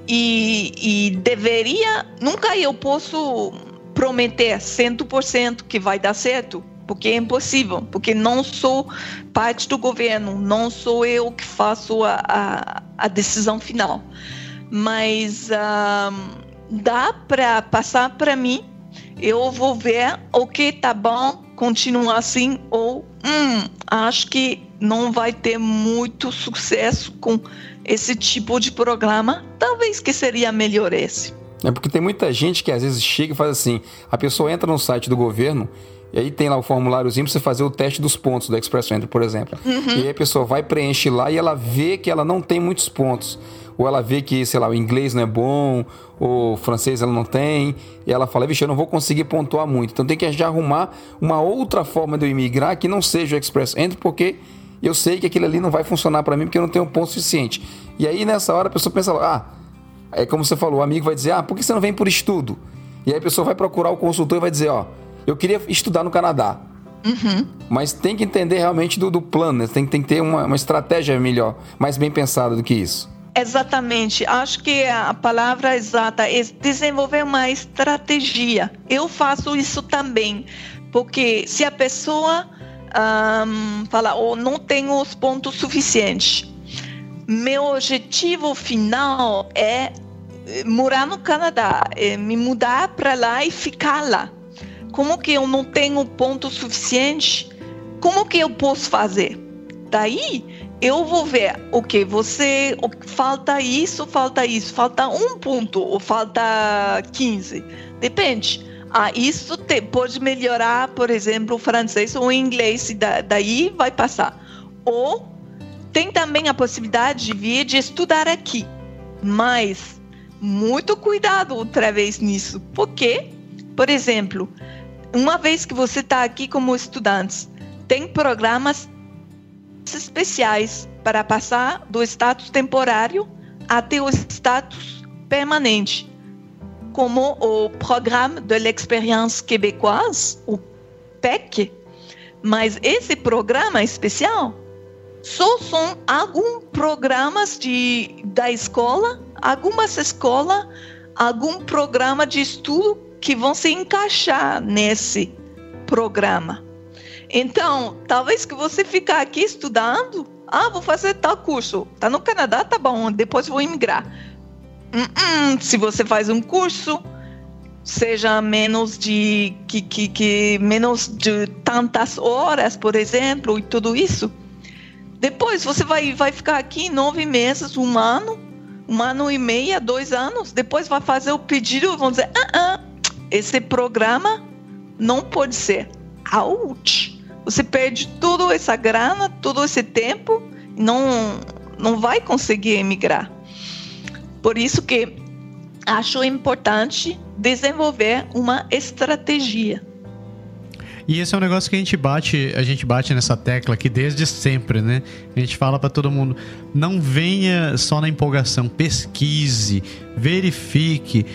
e, e deveria, nunca eu posso prometer 100% que vai dar certo, porque é impossível, porque não sou parte do governo, não sou eu que faço a, a, a decisão final. Mas dá para passar para mim, eu vou ver o que tá bom, continuar assim, ou hum, acho que não vai ter muito sucesso com esse tipo de programa, talvez que seria melhor esse. É porque tem muita gente que às vezes chega e faz assim: a pessoa entra no site do governo e aí tem lá o formuláriozinho para você fazer o teste dos pontos do Express Entry, por exemplo. Uhum. E aí a pessoa vai preencher lá e ela vê que ela não tem muitos pontos. Ou ela vê que, sei lá, o inglês não é bom, ou o francês ela não tem, e ela fala, vixe, eu não vou conseguir pontuar muito. Então tem que já arrumar uma outra forma de eu imigrar que não seja o Express Entry, porque eu sei que aquilo ali não vai funcionar para mim porque eu não tenho ponto suficiente. E aí nessa hora a pessoa pensa, ah, É como você falou, o amigo vai dizer, ah, por que você não vem por estudo? E aí a pessoa vai procurar o consultor e vai dizer, ó, eu queria estudar no Canadá. Uhum. Mas tem que entender realmente do, do plano, né? tem, tem que ter uma, uma estratégia melhor, mais bem pensada do que isso. Exatamente. Acho que a palavra exata é desenvolver uma estratégia. Eu faço isso também, porque se a pessoa um, fala, ou oh, não tenho os pontos suficientes, meu objetivo final é eh, morar no Canadá, é me mudar para lá e ficar lá. Como que eu não tenho ponto suficiente? Como que eu posso fazer? Daí eu vou ver o que você falta isso, falta isso, falta um ponto ou falta 15. Depende. Ah, isso te, pode melhorar, por exemplo, o francês ou o inglês, e da, daí vai passar. Ou tem também a possibilidade de vir de estudar aqui. Mas muito cuidado outra vez nisso. Porque, por exemplo, uma vez que você está aqui como estudante, tem programas especiais para passar do status temporário até o status permanente, como o Programme de l'Expérience Québécoise, o PEC. Mas esse programa especial só são alguns programas de, da escola, algumas escolas, algum programa de estudo que vão se encaixar nesse programa. Então, talvez que você ficar aqui estudando, ah, vou fazer tal curso. Tá no Canadá, tá bom, depois vou imigrar. Uh -uh, se você faz um curso, seja menos de que, que, que menos de tantas horas, por exemplo, e tudo isso. Depois você vai, vai ficar aqui nove meses, um ano, um ano e meio, dois anos. Depois vai fazer o pedido vão dizer: ah, ah, esse programa não pode ser. Ouch! Você perde toda essa grana, todo esse tempo, não não vai conseguir emigrar. Por isso que acho importante desenvolver uma estratégia. E esse é um negócio que a gente bate, a gente bate nessa tecla aqui desde sempre, né? A gente fala para todo mundo, não venha só na empolgação, pesquise, verifique,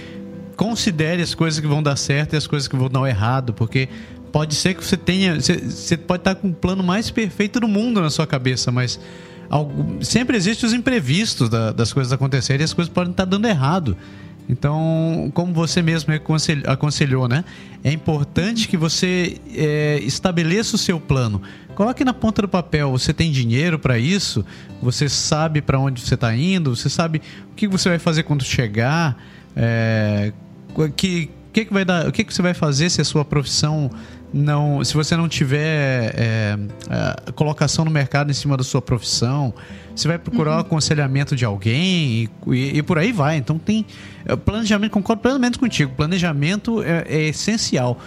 considere as coisas que vão dar certo e as coisas que vão dar errado, porque pode ser que você tenha. Você, você pode estar com o plano mais perfeito do mundo na sua cabeça, mas algo, sempre existem os imprevistos da, das coisas acontecerem e as coisas podem estar dando errado. Então, como você mesmo aconselhou, né? É importante que você é, estabeleça o seu plano. Coloque na ponta do papel. Você tem dinheiro para isso? Você sabe para onde você está indo? Você sabe o que você vai fazer quando chegar? É, que, que, que vai dar? O que, que você vai fazer se a sua profissão não, se você não tiver é, é, colocação no mercado em cima da sua profissão, você vai procurar uhum. o aconselhamento de alguém e, e, e, por aí vai. Então tem planejamento, concordo plenamente contigo. Planejamento é, é essencial.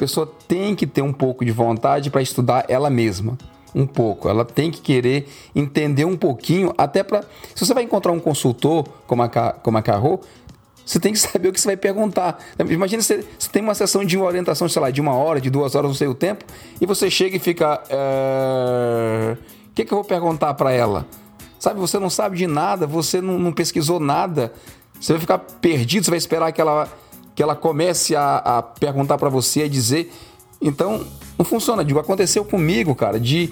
Pessoa tem que ter um pouco de vontade para estudar ela mesma. Um pouco. Ela tem que querer entender um pouquinho, até para. Se você vai encontrar um consultor como a, como a Carro, você tem que saber o que você vai perguntar. Imagina você, você tem uma sessão de orientação, sei lá, de uma hora, de duas horas, não sei o tempo, e você chega e fica. É... O que, que eu vou perguntar para ela? Sabe, você não sabe de nada, você não, não pesquisou nada, você vai ficar perdido, você vai esperar que ela que ela comece a, a perguntar para você, a dizer. Então, não funciona. Digo, aconteceu comigo, cara, de,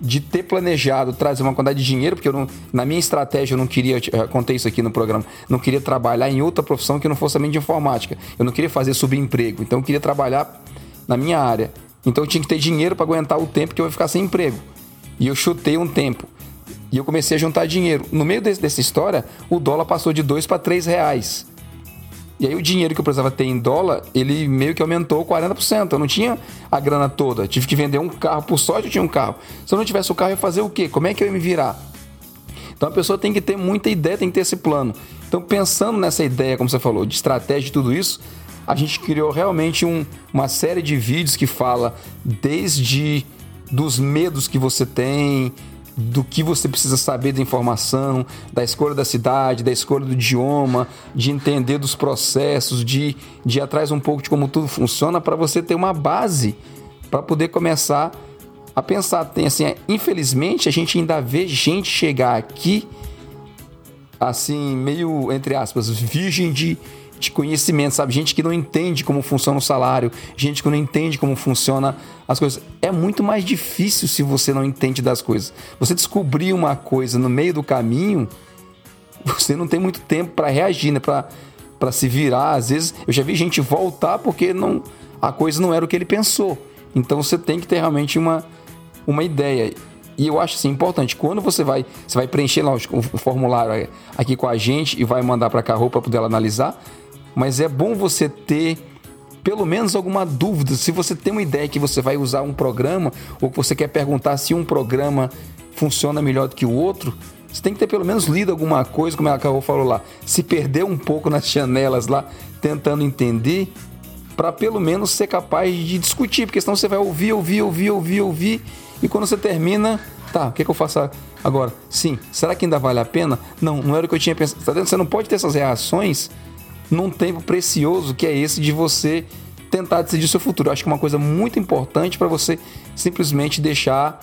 de ter planejado trazer uma quantidade de dinheiro, porque eu não, na minha estratégia eu não queria, eu contei isso aqui no programa, não queria trabalhar em outra profissão que não fosse também de informática. Eu não queria fazer subemprego, então eu queria trabalhar na minha área. Então eu tinha que ter dinheiro para aguentar o tempo que eu ia ficar sem emprego. E eu chutei um tempo. E eu comecei a juntar dinheiro. No meio desse, dessa história, o dólar passou de 2 para 3 reais. E aí o dinheiro que eu precisava ter em dólar, ele meio que aumentou 40%. Eu não tinha a grana toda. tive que vender um carro. Por sorte eu tinha um carro. Se eu não tivesse o carro, eu ia fazer o quê? Como é que eu ia me virar? Então a pessoa tem que ter muita ideia, tem que ter esse plano. Então pensando nessa ideia, como você falou, de estratégia de tudo isso, a gente criou realmente um, uma série de vídeos que fala desde dos medos que você tem, do que você precisa saber da informação, da escolha da cidade, da escolha do idioma, de entender dos processos, de, de ir atrás um pouco de como tudo funciona para você ter uma base para poder começar a pensar. Tem assim, é, infelizmente a gente ainda vê gente chegar aqui assim, meio entre aspas, virgem de de conhecimento, sabe? Gente que não entende como funciona o salário, gente que não entende como funciona as coisas. É muito mais difícil se você não entende das coisas. Você descobrir uma coisa no meio do caminho, você não tem muito tempo para reagir, né? Para para se virar. Às vezes eu já vi gente voltar porque não a coisa não era o que ele pensou. Então você tem que ter realmente uma uma ideia. E eu acho assim importante, quando você vai, você vai preencher lá o, formulário aqui com a gente e vai mandar para cá para poder analisar, mas é bom você ter pelo menos alguma dúvida. Se você tem uma ideia que você vai usar um programa ou que você quer perguntar se um programa funciona melhor do que o outro, você tem que ter pelo menos lido alguma coisa, como a Carol falou lá. Se perder um pouco nas janelas lá, tentando entender, para pelo menos ser capaz de discutir, porque senão você vai ouvir, ouvir, ouvir, ouvir, ouvir, e quando você termina, tá, o que, que eu faço agora? Sim, será que ainda vale a pena? Não, não era o que eu tinha pensado. Tá você não pode ter essas reações num tempo precioso que é esse de você tentar decidir seu futuro. Eu acho que é uma coisa muito importante para você simplesmente deixar,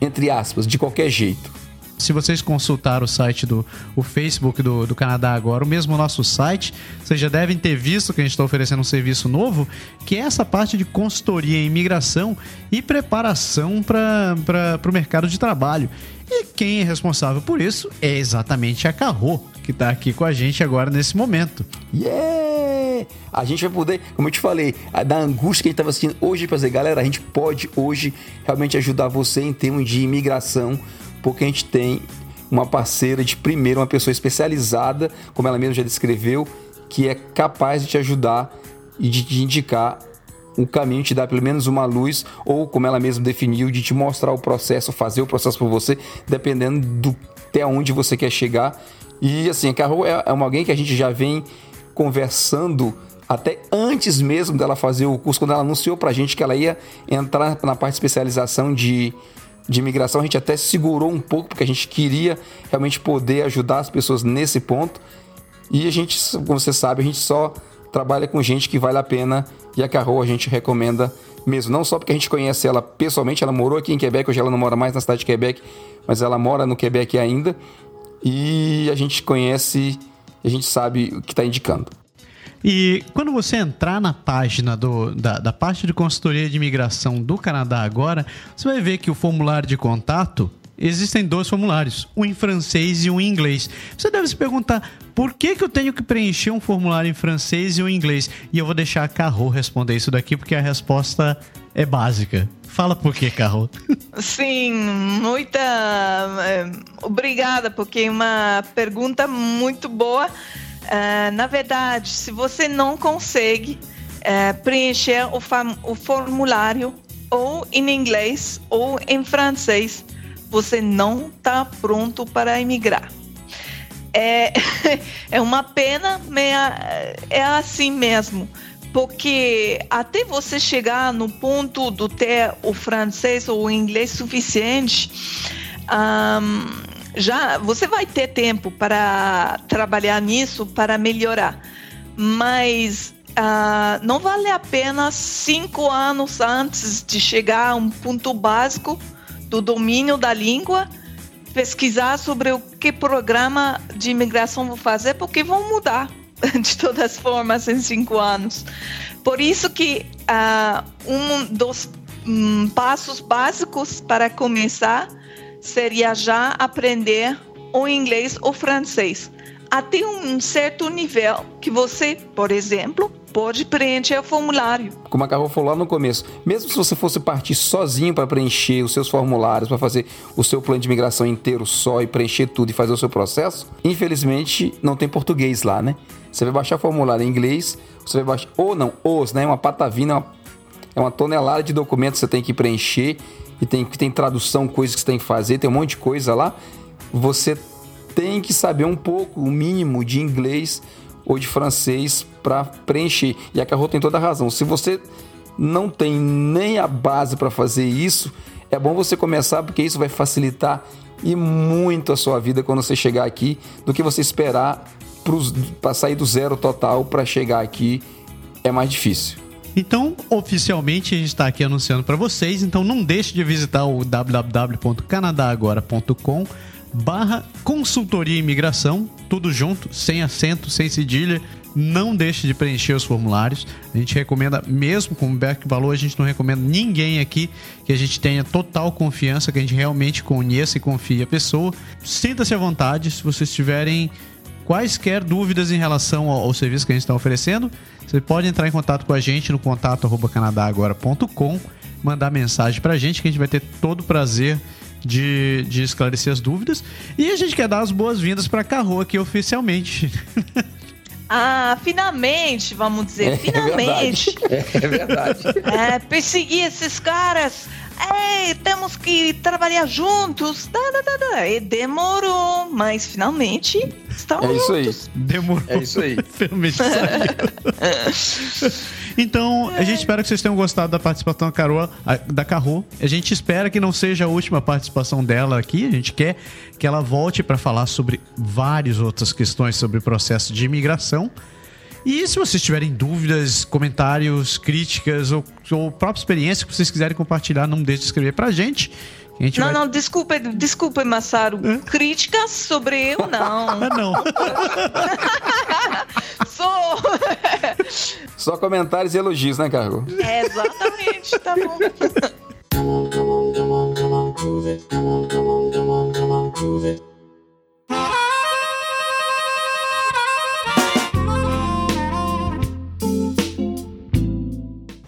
entre aspas, de qualquer jeito. Se vocês consultaram o site do o Facebook do, do Canadá agora, o mesmo nosso site, vocês já devem ter visto que a gente está oferecendo um serviço novo, que é essa parte de consultoria em imigração e preparação para o mercado de trabalho. E quem é responsável por isso é exatamente a Carro, que está aqui com a gente agora nesse momento. Yeah! A gente vai poder, como eu te falei, da angústia que a gente estava assistindo hoje, para dizer, galera, a gente pode hoje realmente ajudar você em termos de imigração, porque a gente tem uma parceira de primeiro, uma pessoa especializada, como ela mesma já descreveu, que é capaz de te ajudar e de te indicar o caminho, te dar pelo menos uma luz, ou como ela mesma definiu, de te mostrar o processo, fazer o processo por você, dependendo do até onde você quer chegar. E assim, a Carol é, é uma alguém que a gente já vem conversando até antes mesmo dela fazer o curso, quando ela anunciou pra gente que ela ia entrar na parte de especialização de, de imigração, a gente até segurou um pouco, porque a gente queria realmente poder ajudar as pessoas nesse ponto. E a gente, como você sabe, a gente só trabalha com gente que vale a pena e a Carol a gente recomenda mesmo. Não só porque a gente conhece ela pessoalmente, ela morou aqui em Quebec, hoje ela não mora mais na cidade de Quebec, mas ela mora no Quebec ainda e a gente conhece, a gente sabe o que está indicando. E quando você entrar na página do, da, da parte de consultoria de imigração do Canadá agora, você vai ver que o formulário de contato existem dois formulários, um em francês e um em inglês. Você deve se perguntar por que, que eu tenho que preencher um formulário em francês e um em inglês? E eu vou deixar a Carro responder isso daqui porque a resposta é básica. Fala por que, Carro. Sim, muita é, obrigada, porque é uma pergunta muito boa. Uh, na verdade, se você não consegue uh, preencher o, o formulário ou em inglês ou em francês, você não está pronto para emigrar. É, é uma pena, mas é assim mesmo. Porque até você chegar no ponto de ter o francês ou o inglês suficiente, um, já você vai ter tempo para trabalhar nisso, para melhorar. Mas uh, não vale a pena cinco anos antes de chegar a um ponto básico do domínio da língua, pesquisar sobre o que programa de imigração vou fazer, porque vão mudar de todas as formas em cinco anos. Por isso que uh, um dos um, passos básicos para começar seria já aprender o inglês ou francês até um certo nível que você, por exemplo, pode preencher o formulário. Como a Carol falou lá no começo, mesmo se você fosse partir sozinho para preencher os seus formulários, para fazer o seu plano de imigração inteiro só e preencher tudo e fazer o seu processo, infelizmente não tem português lá, né? Você vai baixar o formulário em inglês, você vai baixar, ou não, os, né? Uma patavina, uma, é uma tonelada de documentos que você tem que preencher e tem, tem tradução, coisas que você tem que fazer, tem um monte de coisa lá. Você tem que saber um pouco, o mínimo de inglês ou de francês para preencher. E a Carro tem toda a razão. Se você não tem nem a base para fazer isso, é bom você começar porque isso vai facilitar e muito a sua vida quando você chegar aqui do que você esperar para sair do zero total para chegar aqui é mais difícil. Então, oficialmente, a gente está aqui anunciando para vocês. Então, não deixe de visitar o www.canadagora.com barra consultoria imigração, tudo junto, sem acento, sem cedilha. Não deixe de preencher os formulários. A gente recomenda, mesmo com o Beck Valor, a gente não recomenda ninguém aqui que a gente tenha total confiança, que a gente realmente conheça e confie a pessoa. Sinta-se à vontade. Se vocês tiverem quaisquer dúvidas em relação ao, ao serviço que a gente está oferecendo, você pode entrar em contato com a gente no contato mandar mensagem para a gente que a gente vai ter todo o prazer de, de esclarecer as dúvidas. E a gente quer dar as boas-vindas para a Carro aqui oficialmente. Ah, finalmente, vamos dizer, é, finalmente. É verdade. É, verdade. é, perseguir esses caras. É, temos que trabalhar juntos. Da, da, da, E demorou, mas finalmente estamos É isso juntos. aí. Demorou. É isso aí. Finalmente Então, a gente espera que vocês tenham gostado da participação da Carol, da Carro. A gente espera que não seja a última participação dela aqui. A gente quer que ela volte para falar sobre várias outras questões sobre o processo de imigração. E se vocês tiverem dúvidas, comentários, críticas ou, ou própria experiência que vocês quiserem compartilhar, não deixe de escrever pra gente. não, vai... não, desculpe, desculpe, Massaro. Hã? Críticas sobre eu, não. ah, não. Sou. Só comentários e elogios, né, Cargo? É, exatamente, tá bom.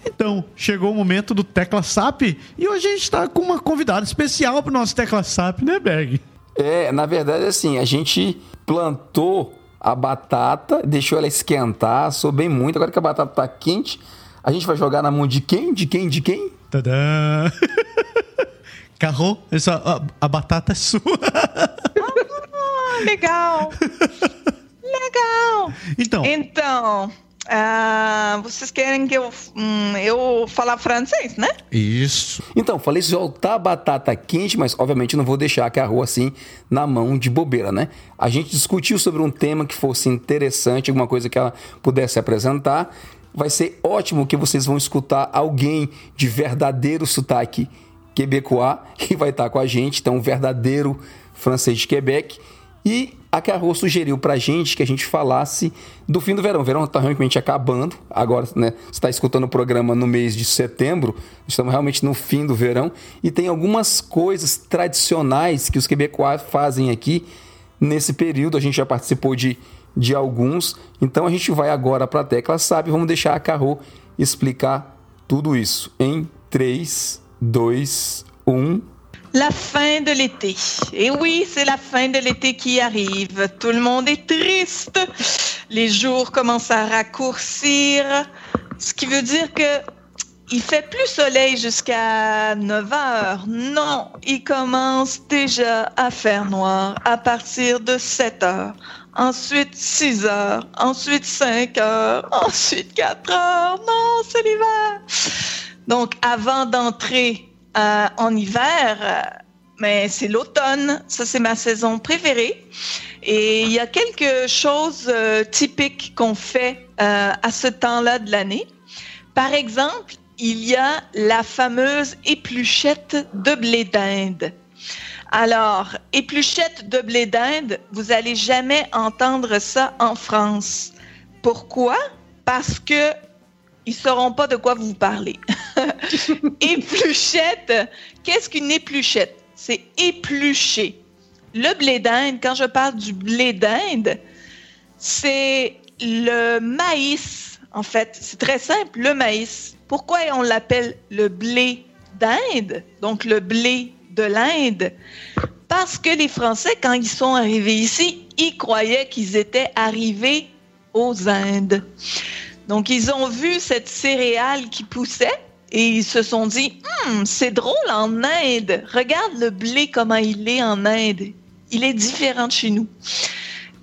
Então, chegou o momento do Tecla SAP e hoje a gente está com uma convidada especial para o nosso Tecla SAP, né, Berg? É, na verdade, assim, a gente plantou a batata, deixou ela esquentar, assou bem muito. Agora que a batata tá quente, a gente vai jogar na mão de quem? De quem? De quem? Tadã! Carro, essa, a, a batata é sua. ah, legal! legal! Então. Então. Uh, vocês querem que eu, hum, eu falar francês, né? Isso. Então, falei soltar a batata quente, mas obviamente não vou deixar que a rua assim na mão de bobeira, né? A gente discutiu sobre um tema que fosse interessante, alguma coisa que ela pudesse apresentar. Vai ser ótimo que vocês vão escutar alguém de verdadeiro sotaque quebecois que vai estar com a gente, então um verdadeiro francês de Quebec. E a Carro sugeriu pra gente que a gente falasse do fim do verão. O verão está realmente acabando. Agora, né? Você está escutando o programa no mês de setembro. Estamos realmente no fim do verão. E tem algumas coisas tradicionais que os quebecois fazem aqui nesse período. A gente já participou de, de alguns. Então a gente vai agora para a tecla sabe. Vamos deixar a Carro explicar tudo isso em 3, 2, 1. La fin de l'été. Et oui, c'est la fin de l'été qui arrive. Tout le monde est triste. Les jours commencent à raccourcir. Ce qui veut dire que il fait plus soleil jusqu'à 9 heures. Non, il commence déjà à faire noir à partir de 7 heures. Ensuite 6 heures. Ensuite 5 heures. Ensuite 4 heures. Non, c'est l'hiver. Donc, avant d'entrer euh, en hiver, euh, mais c'est l'automne. Ça, c'est ma saison préférée. Et il y a quelque chose euh, typique qu'on fait euh, à ce temps-là de l'année. Par exemple, il y a la fameuse épluchette de blé d'Inde. Alors, épluchette de blé d'Inde, vous allez jamais entendre ça en France. Pourquoi? Parce que ils sauront pas de quoi vous parlez. épluchette, qu'est-ce qu'une épluchette? C'est éplucher. Le blé d'Inde, quand je parle du blé d'Inde, c'est le maïs, en fait. C'est très simple, le maïs. Pourquoi on l'appelle le blé d'Inde, donc le blé de l'Inde? Parce que les Français, quand ils sont arrivés ici, ils croyaient qu'ils étaient arrivés aux Indes. Donc, ils ont vu cette céréale qui poussait et ils se sont dit, Hum, c'est drôle en Inde. Regarde le blé, comment il est en Inde. Il est différent de chez nous.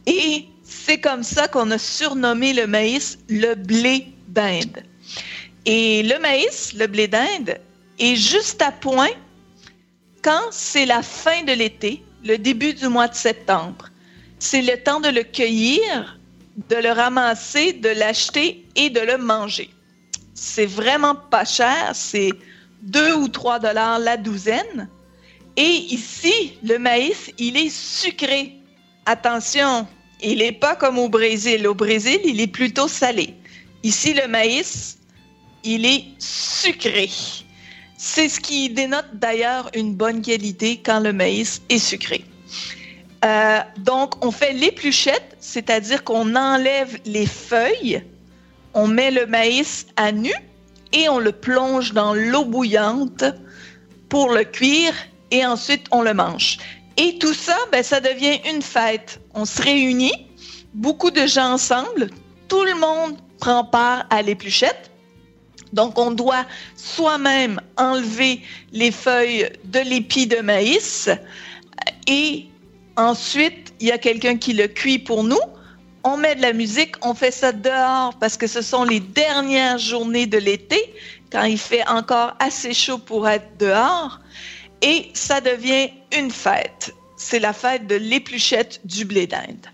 Et c'est comme ça qu'on a surnommé le maïs le blé d'Inde. Et le maïs, le blé d'Inde, est juste à point quand c'est la fin de l'été, le début du mois de septembre. C'est le temps de le cueillir, de le ramasser, de l'acheter et de le manger. C'est vraiment pas cher, c'est 2 ou 3 dollars la douzaine. Et ici, le maïs, il est sucré. Attention, il n'est pas comme au Brésil. Au Brésil, il est plutôt salé. Ici, le maïs, il est sucré. C'est ce qui dénote d'ailleurs une bonne qualité quand le maïs est sucré. Euh, donc, on fait l'épluchette, c'est-à-dire qu'on enlève les feuilles, on met le maïs à nu et on le plonge dans l'eau bouillante pour le cuire et ensuite on le mange. Et tout ça, ben, ça devient une fête. On se réunit, beaucoup de gens ensemble, tout le monde prend part à l'épluchette. Donc, on doit soi-même enlever les feuilles de l'épi de maïs et ensuite, il y a quelqu'un qui le cuit pour nous. On met de la musique, on fait ça dehors parce que ce sont les dernières journées de l'été, quand il fait encore assez chaud pour être dehors, et ça devient une fête. C'est la fête de l'épluchette du blé d'Inde.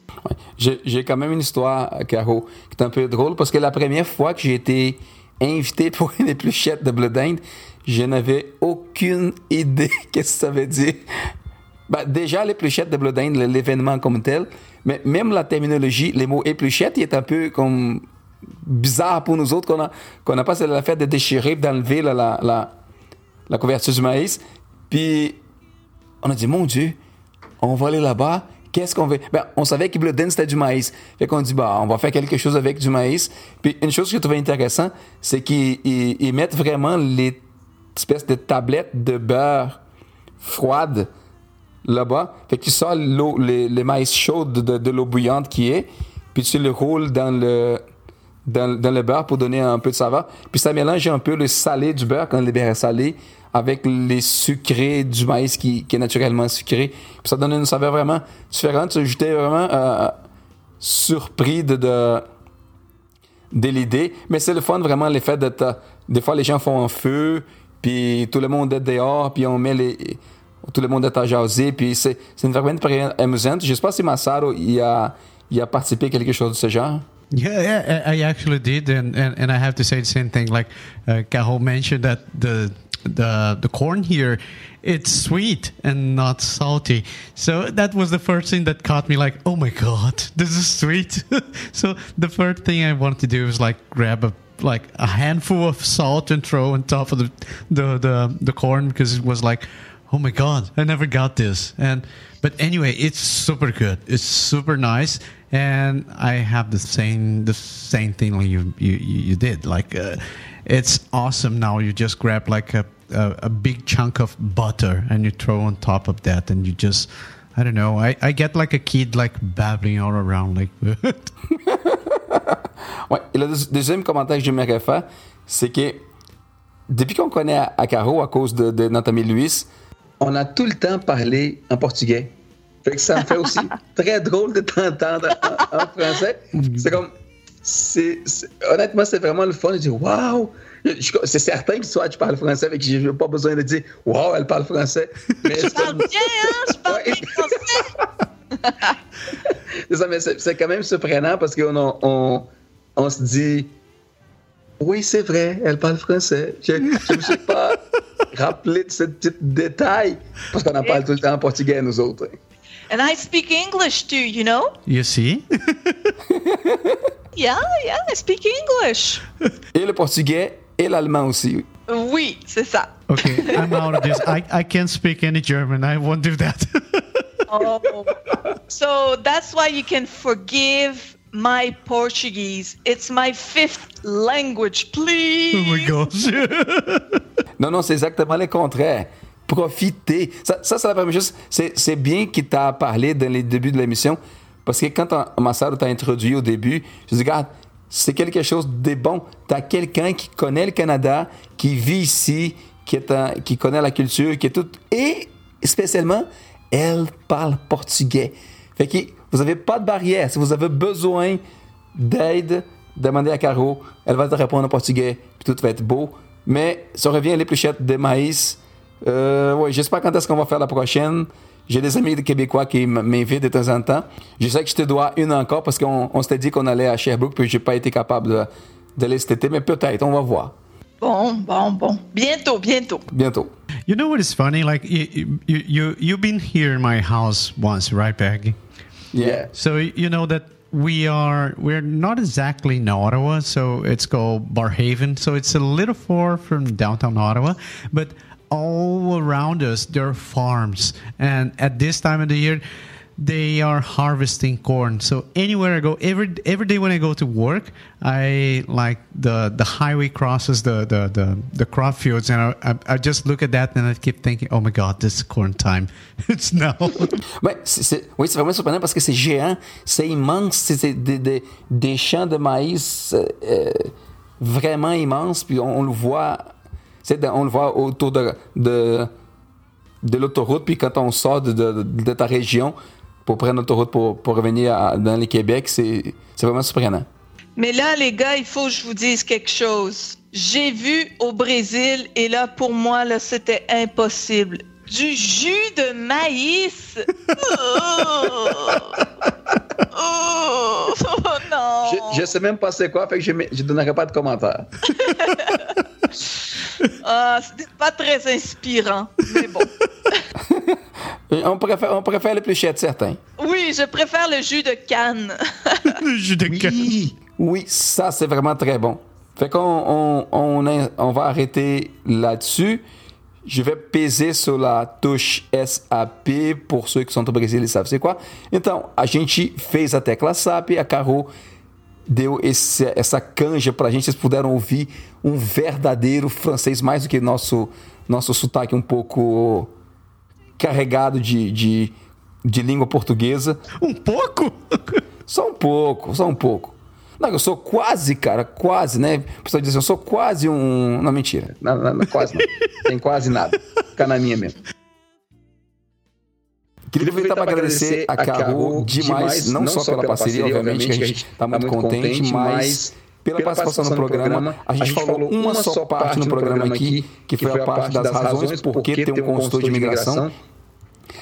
J'ai quand même une histoire, Caro, qui est un peu drôle parce que la première fois que j'ai été invité pour une épluchette de blé d'Inde, je n'avais aucune idée qu'est-ce que ça veut dire. Ben, déjà, l'épluchette de blé d'Inde, l'événement comme tel, mais même la terminologie, les mots épluchette, il est un peu comme bizarre pour nous autres qu'on a, qu'on a pas la fête de déchirer, d'enlever la, la, la, couverture du maïs. Puis, on a dit, mon Dieu, on va aller là-bas, qu'est-ce qu'on veut? Ben, on savait que Blood c'était du maïs. Fait qu'on dit, bah, on va faire quelque chose avec du maïs. Puis une chose que je trouvais intéressant, c'est qu'ils mettent vraiment les espèces de tablettes de beurre froides là-bas. Fait que tu sors l'eau, les, maïs chaudes de, l'eau bouillante qui est, puis tu le roules dans le, dans, le beurre pour donner un peu de saveur. Puis ça mélange un peu le salé du beurre quand le beurre est salé avec les sucrés du maïs qui, est naturellement sucré. Puis ça donne une saveur vraiment différente. J'étais vraiment euh, surpris de, de, l'idée. Mais c'est le fun, vraiment, l'effet de... Des fois, les gens font un feu, puis tout le monde est dehors, puis on met les... Tout le monde est à jaser, puis c'est vraiment amusante. Je sais pas si Massaro y a, y a participé quelque chose de ce genre. Yeah, yeah, I actually did, and, and, and I have to say the same thing. Like uh, mentioned that the the the corn here it's sweet and not salty so that was the first thing that caught me like oh my god this is sweet so the first thing i wanted to do was like grab a like a handful of salt and throw on top of the the the, the corn because it was like oh my god i never got this. And but anyway it's super good. It's super nice. And i have the same the same thing like you you you did. Like uh, it's awesome. Now you just grab like a a, a, big chunk of butter and you throw on top of that and you just I don't know. I, I get like a kid like babbling all around like ouais, et le deuxième commentaire que j'aimerais faire c'est que depuis qu'on connaît Acaro à cause de, de notre ami on a tout le temps parlé en portugais fait que ça me fait aussi très drôle de t'entendre en, en, français c'est comme honnêtement c'est vraiment le fun de dire waouh c'est certain que soit tu parles français, avec j'ai pas besoin de dire Wow, elle parle français. Mais je parle bien, hein? Je parle bien français. c'est ça, mais c'est quand même surprenant parce qu'on on, on, se dit Oui, c'est vrai, elle parle français. Je ne me suis pas rappelé de ce petit détail parce qu'on en parle tout le temps en portugais, nous autres. And I speak English too, you know? You see? yeah, yeah, I speak English. Et le portugais et l'allemand aussi. Oui, c'est ça. Okay, I'm out of this. I, I can't speak any German. I won't do that. oh, so that's why you can forgive my Portuguese. It's my fifth language, please. Oh my gosh. non, non, c'est exactement le contraire. Profiter. Ça, ça c'est la première chose. C'est bien qu'il t'a parlé dans les débuts de l'émission. Parce que quand ma soeur t'a introduit au début, je dis, regarde, c'est quelque chose de bon. Tu as quelqu'un qui connaît le Canada, qui vit ici, qui, est qui connaît la culture, qui est tout. Et spécialement, elle parle portugais. Fait que vous n'avez pas de barrière. Si vous avez besoin d'aide, demandez à Caro. Elle va te répondre en portugais, puis tout va être beau. Mais ça revient à l'épluchette de maïs. Euh, ouais, je sais pas quand est-ce qu'on va faire la prochaine. J'ai des amis québécois qui m'invitent de temps en temps. Je sais que je te dois une encore parce qu'on on s'était dit qu'on allait à Sherbrooke, puis j'ai pas été capable de, d'aller cet été, mais peut-être, on va voir. Bon, bon, bon. Bientôt, bientôt. Bientôt. You know what is funny? Like you, you, you you've been here in my house once, right, Peggy? Yeah. So you know that we are we're not exactly in Ottawa, so it's called Barhaven. So it's a little far from downtown Ottawa, but all around us there are farms, and at this time of the year they are harvesting corn. So anywhere I go, every every day when I go to work, I like the the highway crosses the the the, the crop fields, and I, I, I just look at that and I keep thinking, oh my God, this is corn time. it's now. Ouais, c'est- c'est- oui, c'est vraiment surprenant parce que c'est géant, c'est immense, c'est des, des- des champs de maïs euh, euh, vraiment immenses, puis on, on le voit, c'est on le voit autour de, de, de l'autoroute, puis quand on sort de, de- de ta région pour prendre l'autoroute pour, pour revenir à- dans le Québec, c'est c'est vraiment surprenant. Mais là, les gars, il faut que je vous dise quelque chose. J'ai vu au Brésil et là, pour moi, là, c'était impossible. Du jus de maïs. Oh, oh, non. sais même pas c'est quoi, fait que je ne donnerai pas de commentaire. Ah, c'était pas très inspirant, mais bon. On préfère, on préfère les pluchettes, certains. Oui, je préfère le jus de canne. Je te Oui, oui, ça c'est vraiment très bon. Fait qu'on on, on, va arrêter là-dessus. Je vais peser sur la touche SAP, por ceux que são do Brasil eles sabem c'est quoi. Então, a gente fez a tecla SAP, a Carol deu esse, essa canja pra gente, vocês puderam ouvir um verdadeiro francês, mais do que nosso, nosso sotaque um pouco carregado de, de, de língua portuguesa. Um pouco? Só um pouco, só um pouco. Não, eu sou quase, cara, quase, né? A pessoa diz, eu sou quase um. Não, mentira. Não, não, não, quase não. Tem quase nada. Fica na minha mesmo. Queria aproveitar para agradecer a Carol demais, não só pela parceria, obviamente, que a gente está muito contente, mas pela participação no programa. A gente falou uma só parte no programa aqui, que foi a parte das razões por que ter um consultor de imigração.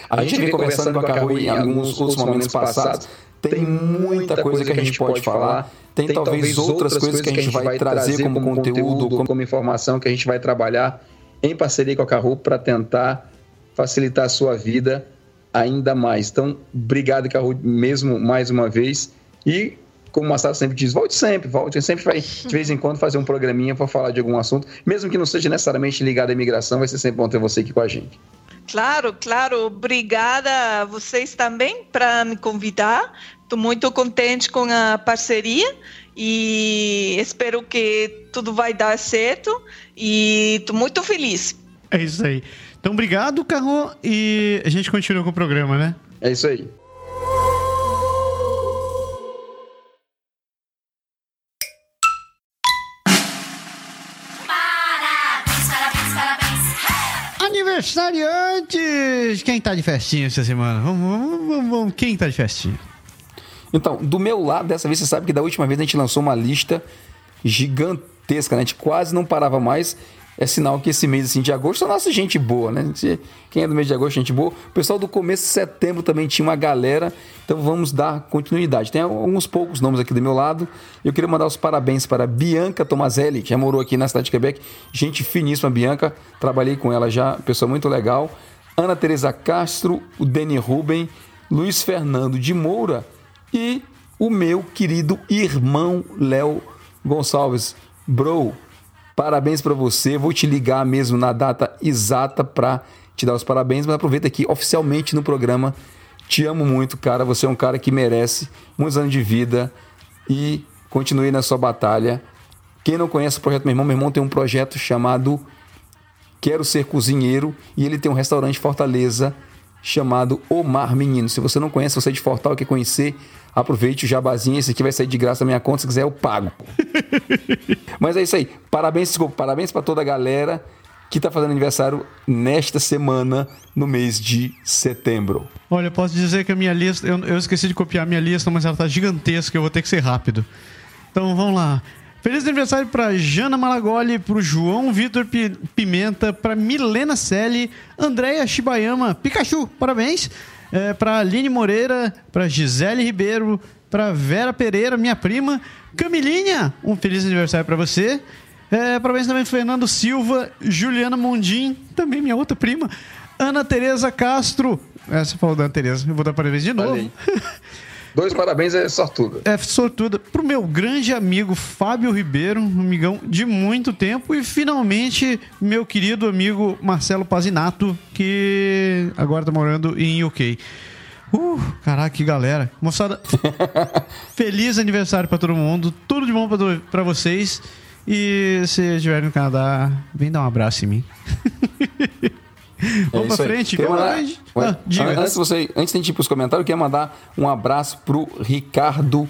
A gente vem conversando com a Carol em alguns outros momentos passados. Tem muita coisa que a gente pode falar. Tem talvez outras coisas que a gente vai trazer como conteúdo, como informação que a gente vai trabalhar em parceria com a Carol para tentar facilitar a sua vida ainda mais. Então, obrigado, Carol, mesmo mais uma vez. E, como o Massaro sempre diz, volte sempre, volte. Sempre vai, de vez em quando, fazer um programinha para falar de algum assunto, mesmo que não seja necessariamente ligado à imigração, vai ser sempre bom ter você aqui com a gente. Claro, claro. Obrigada a vocês também para me convidar. Estou muito contente com a parceria e espero que tudo vai dar certo. E estou muito feliz. É isso aí. Então, obrigado, Carro. E a gente continua com o programa, né? É isso aí. Parabéns, parabéns, parabéns. Aniversariantes! Quem tá de festinha essa semana? Vamos, vamos, vamos, vamos. Quem tá de festinha? Então, do meu lado, dessa vez você sabe que da última vez a gente lançou uma lista gigantesca, né? A gente quase não parava mais. É sinal que esse mês assim, de agosto é nossa gente boa, né? Quem é do mês de agosto, gente boa. O pessoal do começo de setembro também tinha uma galera. Então vamos dar continuidade. Tem alguns poucos nomes aqui do meu lado. Eu queria mandar os parabéns para Bianca Tomazelli, que já morou aqui na cidade de Quebec. Gente finíssima, Bianca. Trabalhei com ela já, pessoa muito legal. Ana Teresa Castro, o Deni Ruben, Luiz Fernando de Moura e o meu querido irmão Léo Gonçalves. Bro, parabéns para você. Vou te ligar mesmo na data exata para te dar os parabéns, mas aproveita aqui oficialmente no programa. Te amo muito, cara. Você é um cara que merece muitos anos de vida e continue na sua batalha. Quem não conhece o projeto Meu Irmão, meu irmão tem um projeto chamado Quero Ser Cozinheiro e ele tem um restaurante em Fortaleza chamado O Mar Menino. Se você não conhece, você é de Fortal quer conhecer, aproveite o jabazinho. Esse aqui vai sair de graça na minha conta. Se quiser, eu pago. Mas é isso aí. Parabéns, desculpa, parabéns para toda a galera que tá fazendo aniversário nesta semana, no mês de setembro. Olha, eu posso dizer que a minha lista. Eu, eu esqueci de copiar a minha lista, mas ela tá gigantesca. Eu vou ter que ser rápido. Então vamos lá. Feliz aniversário para Jana Malagoli, para o João Vitor Pi- Pimenta, para Milena Selle, Andréia Shibayama, Pikachu, parabéns. É, para Aline Moreira, para Gisele Ribeiro, para Vera Pereira, minha prima. Camilinha, um feliz aniversário para você. É, parabéns também Fernando Silva, Juliana Mondim, também minha outra prima. Ana Tereza Castro. Você falou da Ana Tereza, eu vou dar parabéns de novo. Dois parabéns é sortuda. É, sortuda pro meu grande amigo Fábio Ribeiro, um amigão de muito tempo, e finalmente meu querido amigo Marcelo Pazinato, que agora tá morando em UK. Uh, caraca, que galera. Moçada, feliz aniversário pra todo mundo, tudo de bom pra vocês. E se estiverem no Canadá, vem dar um abraço em mim. Vamos É isso pra frente? Queria Vamos mandar- Ah, diga. Antes, de você, antes de a gente ir pros comentários, eu queria mandar um abraço pro Ricardo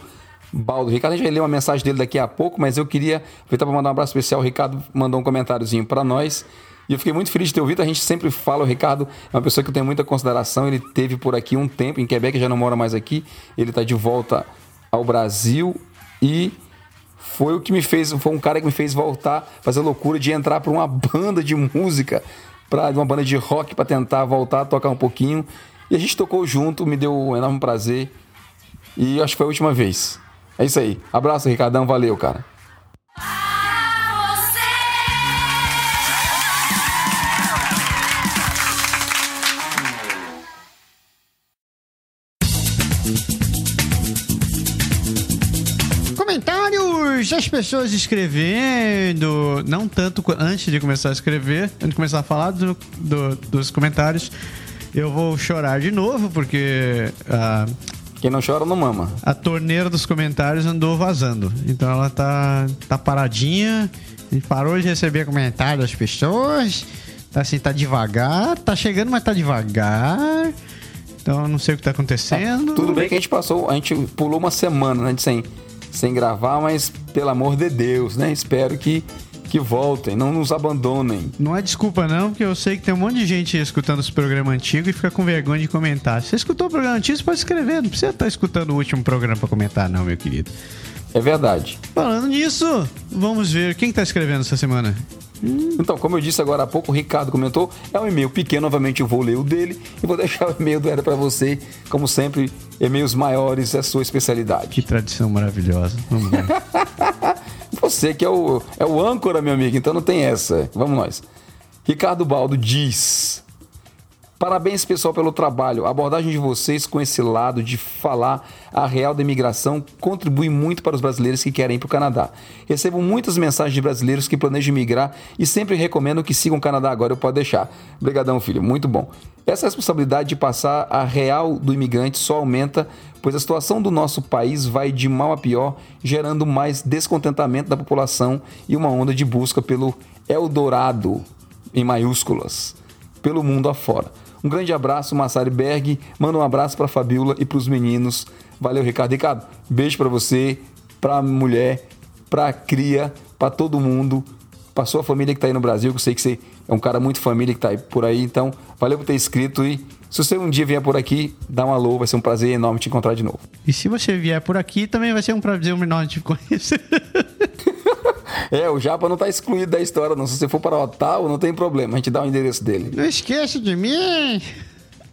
Baldo. Ricardo, a gente vai ler uma mensagem dele daqui a pouco, mas eu queria aproveitar para mandar um abraço especial. O Ricardo mandou um comentáriozinho para nós. E eu fiquei muito feliz de ter ouvido. A gente sempre fala, o Ricardo é uma pessoa que eu tenho muita consideração. Ele teve por aqui um tempo, em Quebec, já não mora mais aqui. Ele está de volta ao Brasil e foi o que me fez, foi um cara que me fez voltar, fazer a loucura de entrar para uma banda de música, para uma banda de rock para tentar voltar a tocar um pouquinho. E a gente tocou junto, me deu um enorme prazer. E acho que foi a última vez. É isso aí. Abraço, Ricardão, valeu, cara. Comentários, as pessoas escrevendo, não tanto antes de começar a escrever, antes de começar a falar do- do- dos comentários, eu vou chorar de novo, porque a, Quem não chora não mama. a torneira dos comentários andou vazando. Então ela tá, tá paradinha, e parou de receber comentários das pessoas, tá assim, tá devagar, tá chegando, mas tá devagar. Então eu não sei o que tá acontecendo. Tudo bem que a gente passou, a gente pulou uma semana né, de sem, sem gravar, mas pelo amor de Deus, né? Espero que, que voltem, não nos abandonem. Não é desculpa não, porque eu sei que tem um monte de gente escutando esse programa antigo e fica com vergonha de comentar. Se você escutou o programa antigo, você pode escrever. Não precisa estar escutando o último programa pra comentar, não, meu querido. É verdade. Falando nisso, vamos ver quem que tá escrevendo essa semana. Então, como eu disse agora há pouco, o Ricardo comentou, é um e-mail pequeno, novamente eu vou ler o dele e vou deixar o e-mail do Era para você. Como sempre, e-mails maiores é a sua Que especialidade. tradição maravilhosa. Vamos lá. Você que é o, é o âncora, meu amigo, então não tem essa. Vamos nós. Ricardo Baldo diz: Parabéns, pessoal, pelo trabalho. A abordagem de vocês com esse lado de falar a real da imigração contribui muito para os brasileiros que querem ir para o Canadá. Recebo muitas mensagens de brasileiros que planejam migrar e sempre recomendo que sigam o Canadá agora. Eu posso deixar. Obrigadão, filho. Muito bom. Essa responsabilidade de passar a real do imigrante só aumenta, pois a situação do nosso país vai de mal a pior, gerando mais descontentamento da população e uma onda de busca pelo Eldorado, em maiúsculas pelo mundo afora. Um grande abraço, Massari Berg. Manda um abraço para Fabiola e para os meninos. Valeu, Ricardo. Ricardo, beijo para você, para a mulher, para a cria, para todo mundo, para sua família que está aí no Brasil, que eu sei que você é um cara muito família que está aí por aí. Então, valeu por ter escrito e se você um dia vier por aqui, dá um alô, vai ser um prazer enorme te encontrar de novo. E se você vier por aqui, também vai ser um prazer enorme te conhecer. É, o Japa não está excluído da história, não. Se você for para Ottawa, não tem problema, a gente dá o endereço dele. Não esqueça de mim.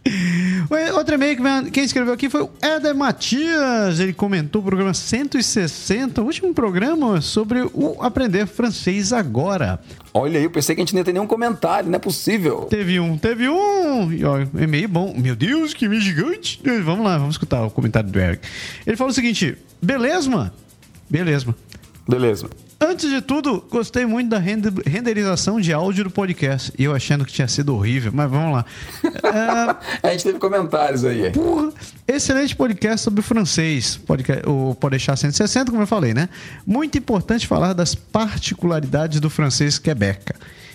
Outro e-mail que quem escreveu aqui foi o Éder Matias. Ele comentou o programa 160, o último programa sobre o aprender francês agora. Olha aí, eu pensei que a gente não ia ter nenhum comentário, não é possível. Teve um, teve um. E, ó, e-mail bom. Meu Deus, que e-mail gigante. Vamos lá, vamos escutar o comentário do Eric. Ele falou o seguinte: beleza, mano? Beleza. Beleza. Antes de tudo, gostei muito da rende- renderização de áudio do podcast. E eu achando que tinha sido horrível, mas vamos lá. É, A gente teve comentários aí. Porra, excelente podcast sobre francês. Podcast, o Pode deixar 160, como eu falei, né? Muito importante falar das particularidades do francês Quebec.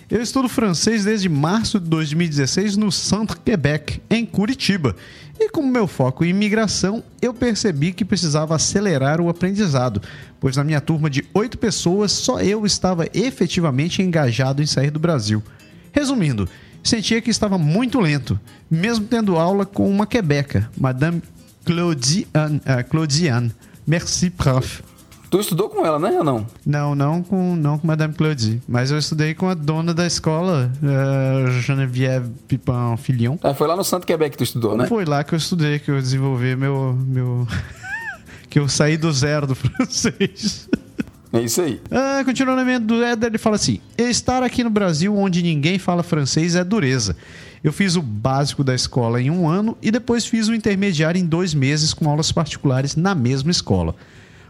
Eu estudo francês desde março de 2016 no Centre Quebec, em Curitiba. E como meu foco em imigração, eu percebi que precisava acelerar o aprendizado, pois na minha turma de oito pessoas, só eu estava efetivamente engajado em sair do Brasil. Resumindo, sentia que estava muito lento, mesmo tendo aula com uma quebeca, Madame Claudiane. ah, Claudiane. Merci, prof. Tu estudou com ela, né ou não? Não, não com, não com Madame Claudie, mas eu estudei com a dona da escola, uh, Geneviève Pipin Filion. É, foi lá no Santo Quebec que tu estudou, né? Foi lá que eu estudei, que eu desenvolvi meu. meu... que eu saí do zero do francês. É isso aí. Ah, continuando do Éder, ele fala assim: estar aqui no Brasil onde ninguém fala francês é dureza. Eu fiz o básico da escola em um ano e depois fiz o intermediário em dois meses com aulas particulares na mesma escola.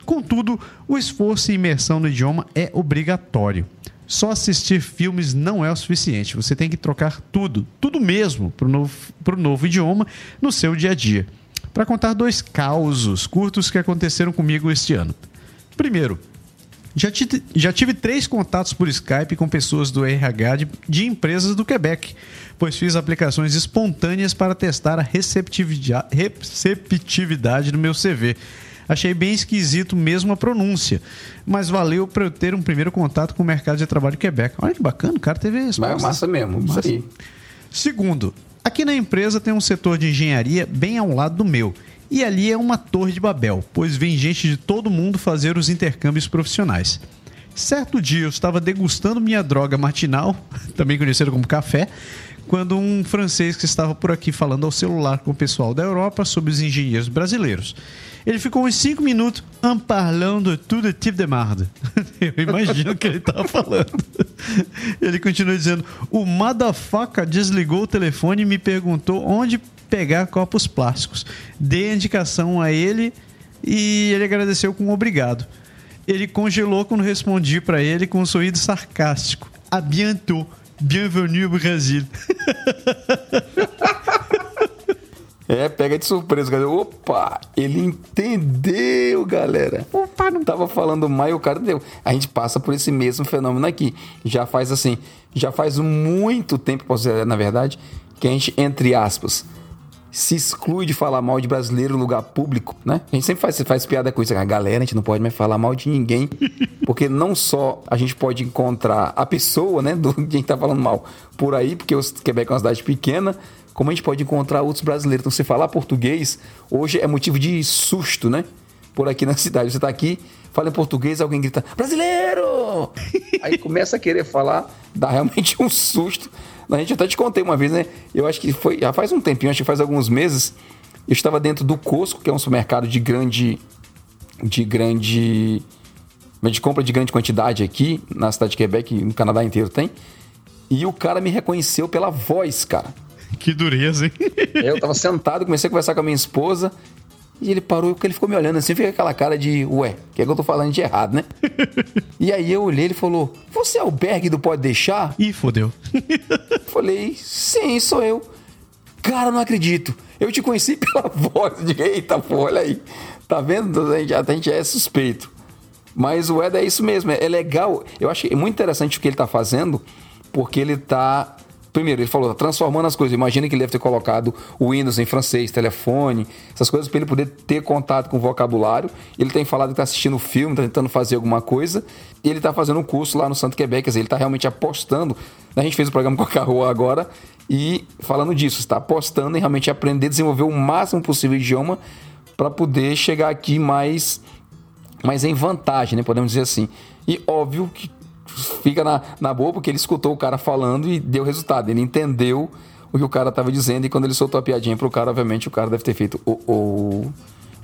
Contudo, o esforço e imersão no idioma é obrigatório. Só assistir filmes não é o suficiente. Você tem que trocar tudo, tudo mesmo, para o novo, pro novo idioma no seu dia a dia. Para contar dois causos curtos que aconteceram comigo este ano. Primeiro, já, já, tive três contatos por Skype com pessoas do RH de, de, empresas do Quebec, pois fiz aplicações espontâneas para testar a receptividade, receptividade do meu CV. Achei bem esquisito mesmo a pronúncia, mas valeu para eu ter um primeiro contato com o mercado de trabalho de Quebec. Olha que bacana, o cara teve isso. Mas é massa mesmo, massa. isso aí. Segundo, aqui na empresa tem um setor de engenharia bem ao lado do meu. E ali é uma torre de Babel, pois vem gente de todo mundo fazer os intercâmbios profissionais. Certo dia eu estava degustando minha droga matinal, também conhecida como café, quando um francês que estava por aqui falando ao celular com o pessoal da Europa sobre os engenheiros brasileiros. Ele ficou uns 5 minutos de tout tipo de marde. Eu imagino o que ele estava falando. Ele continua dizendo: O motherfucker desligou o telefone e me perguntou onde pegar copos plásticos. Dei a indicação a ele e ele agradeceu com um obrigado. Ele congelou quando respondi para ele com um sorriso sarcástico. A bientôt. Bienvenue ao Brasil. É, pega de surpresa, galera. Opa, ele entendeu, galera. Opa, não tava falando mal e o cara deu. A gente passa por esse mesmo fenômeno aqui. Já faz assim, já faz muito tempo, posso dizer, na verdade, que a gente, entre aspas, se exclui de falar mal de brasileiro em lugar público, né? A gente sempre faz, faz piada com isso. A galera, a gente não pode mais falar mal de ninguém. Porque não só a gente pode encontrar a pessoa, né, do quem tá falando mal por aí, porque o Quebec é uma cidade pequena, como a gente pode encontrar outros brasileiros. Então, você falar português hoje é motivo de susto, né? Por aqui na cidade. Você está aqui, fala em português, alguém grita, brasileiro! Aí começa a querer falar, dá realmente um susto. A gente até te contei uma vez, né? Eu acho que foi, já faz um tempinho, acho que faz alguns meses, eu estava dentro do Costco, que é um supermercado de grande. de grande. de compra de grande quantidade aqui, na cidade de Quebec, no Canadá inteiro tem. E o cara me reconheceu pela voz, cara. Que dureza, hein? Eu tava sentado, comecei a conversar com a minha esposa. E ele parou porque ele ficou me olhando assim, fica aquela cara de, ué, o que é que eu tô falando de errado, né? e aí eu olhei, ele falou, você é o Berg do Pode Deixar? Ih, fodeu. Falei, sim, sou eu. Cara, não acredito. Eu te conheci pela voz. De, eita, pô, olha aí. Tá vendo? A gente, a gente é suspeito. Mas o Ed é isso mesmo, é legal. Eu acho muito interessante o que ele tá fazendo, porque ele tá Primeiro, ele falou, transformando as coisas. Imagina que ele deve ter colocado o Windows em francês, telefone, essas coisas para ele poder ter contato com o vocabulário. Ele tem falado que está assistindo filme, está tentando fazer alguma coisa. E ele está fazendo um curso lá no Santo Quebec, quer dizer, ele está realmente apostando. A gente fez o programa com a Carroa agora e falando disso, está apostando em realmente aprender, desenvolver o máximo possível o idioma para poder chegar aqui mais, mais em vantagem, né? Podemos dizer assim. E óbvio que fica na, na boa porque ele escutou o cara falando e deu resultado. Ele entendeu o que o cara estava dizendo e quando ele soltou a piadinha pro cara, obviamente o cara deve ter feito o. Oh, oh,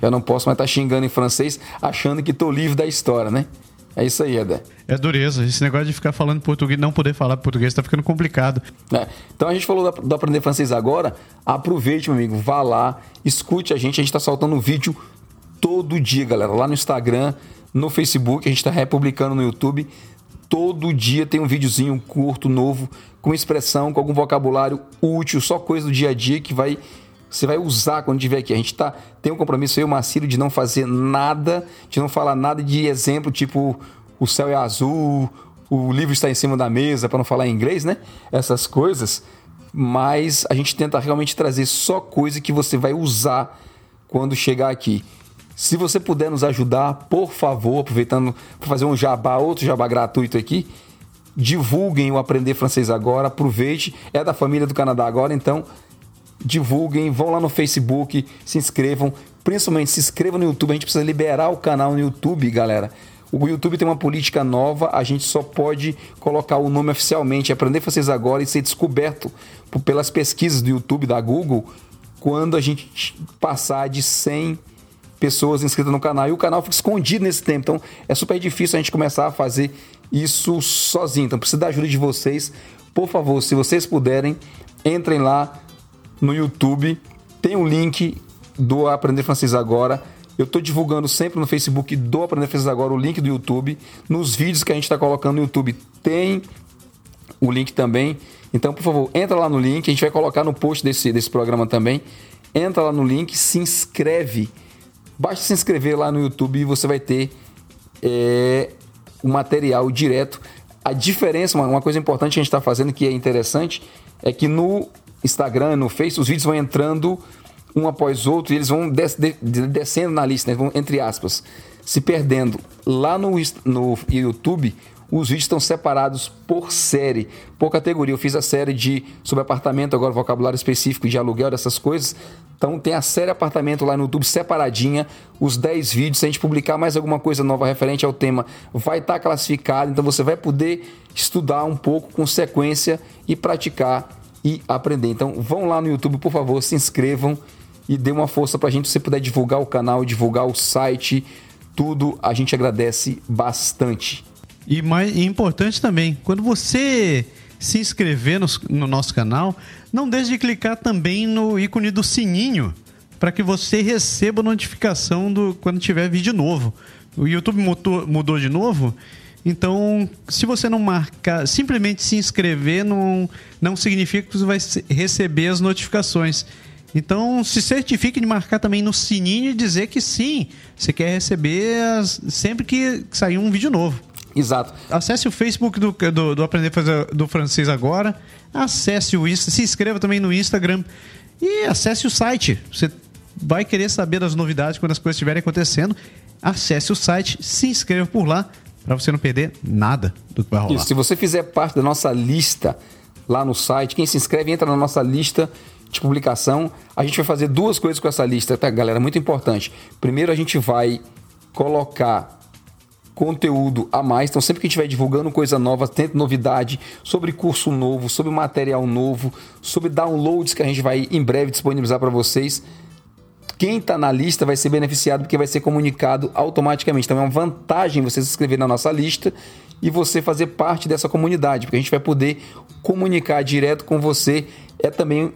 eu não posso mais estar tá xingando em francês achando que tô livre da história, né? É isso aí, Eder. É dureza. Esse negócio de ficar falando português, não poder falar português, tá ficando complicado. É. Então a gente falou do aprender francês agora. Aproveite, meu amigo. Vá lá, escute a gente. A gente tá soltando vídeo todo dia, galera. Lá no Instagram, no Facebook. A gente tá republicando no YouTube todo dia tem um videozinho curto, novo, com expressão, com algum vocabulário útil, só coisa do dia a dia que vai você vai usar quando estiver aqui. A gente tá, tem um compromisso, eu e o Marcílio, de não fazer nada, de não falar nada de exemplo, tipo o céu é azul, o livro está em cima da mesa, para não falar em inglês, né? Essas coisas. Mas a gente tenta realmente trazer só coisa que você vai usar quando chegar aqui. Se você puder nos ajudar, por favor, aproveitando para fazer um jabá, outro jabá gratuito aqui, divulguem o Aprender Francês Agora, aproveite, é da família do Canadá agora, então divulguem, vão lá no Facebook, se inscrevam, principalmente se inscrevam no YouTube. A gente precisa liberar o canal no YouTube, galera. O YouTube tem uma política nova, a gente só pode colocar o nome oficialmente, aprender vocês agora e ser descoberto pelas pesquisas do YouTube, da Google, quando a gente passar de 100 pessoas inscritas no canal. E o canal fica escondido nesse tempo. Então é super difícil a gente começar a fazer isso sozinho. Então precisa da ajuda de vocês. Por favor, se vocês puderem, entrem lá no YouTube. Tem o link do Aprender Francês Agora. Eu estou divulgando sempre no Facebook do Aprender Francês Agora o link do YouTube. Nos vídeos que a gente está colocando no YouTube tem o link também. Então, por favor, entra lá no link. A gente vai colocar no post desse, desse programa também. Entra lá no link, se inscreve. Basta se inscrever lá no YouTube e você vai ter é, o material direto. A diferença, uma, coisa importante que a gente está fazendo que é interessante, é que no Instagram, no Face, os vídeos vão entrando um após outro e eles vão des- de- de- descendo na lista, né? vão, entre aspas, se perdendo. Lá no, no YouTube, os vídeos estão separados por série, por categoria. Eu fiz a série de sobre apartamento, agora vocabulário específico de aluguel, dessas coisas. Então tem a série apartamento lá no YouTube separadinha, os 10 vídeos. Se a gente publicar mais alguma coisa nova referente ao tema, vai estar classificado. Então você vai poder estudar um pouco com sequência e praticar e aprender. Então vão lá no YouTube, por favor, se inscrevam e dê uma força pra gente. Se puder divulgar o canal, divulgar o site, tudo, a gente agradece bastante. E mais e importante também, quando você se inscrever no, no nosso canal, não deixe de clicar também no ícone do sininho para que você receba notificação do quando tiver vídeo novo. O YouTube mudou, mudou de novo, então se você não marcar, simplesmente se inscrever não, não significa que você vai receber as notificações. Então, se certifique de marcar também no sininho e dizer que sim, você quer receber as- sempre que sair um vídeo novo. Exato. Acesse o Facebook do, do, do Aprender Fazer do Francês Agora. Acesse o Insta, se inscreva também no Instagram e acesse o site. Você vai querer saber das novidades quando as coisas estiverem acontecendo. Acesse o site, se inscreva por lá para você não perder nada do que vai rolar. Isso, se você fizer parte da nossa lista lá no site, quem se inscreve entra na nossa lista de publicação. A gente vai fazer duas coisas com essa lista, tá, galera? Muito importante. Primeiro, a gente vai colocar conteúdo a mais. Então, sempre que estiver divulgando coisa nova, tendo novidade sobre curso novo, sobre material novo, sobre downloads que a gente vai em breve disponibilizar para vocês, quem está na lista vai ser beneficiado porque vai ser comunicado automaticamente. Então é uma vantagem você se inscrever na nossa lista e você fazer parte dessa comunidade, porque a gente vai poder comunicar direto com você. É também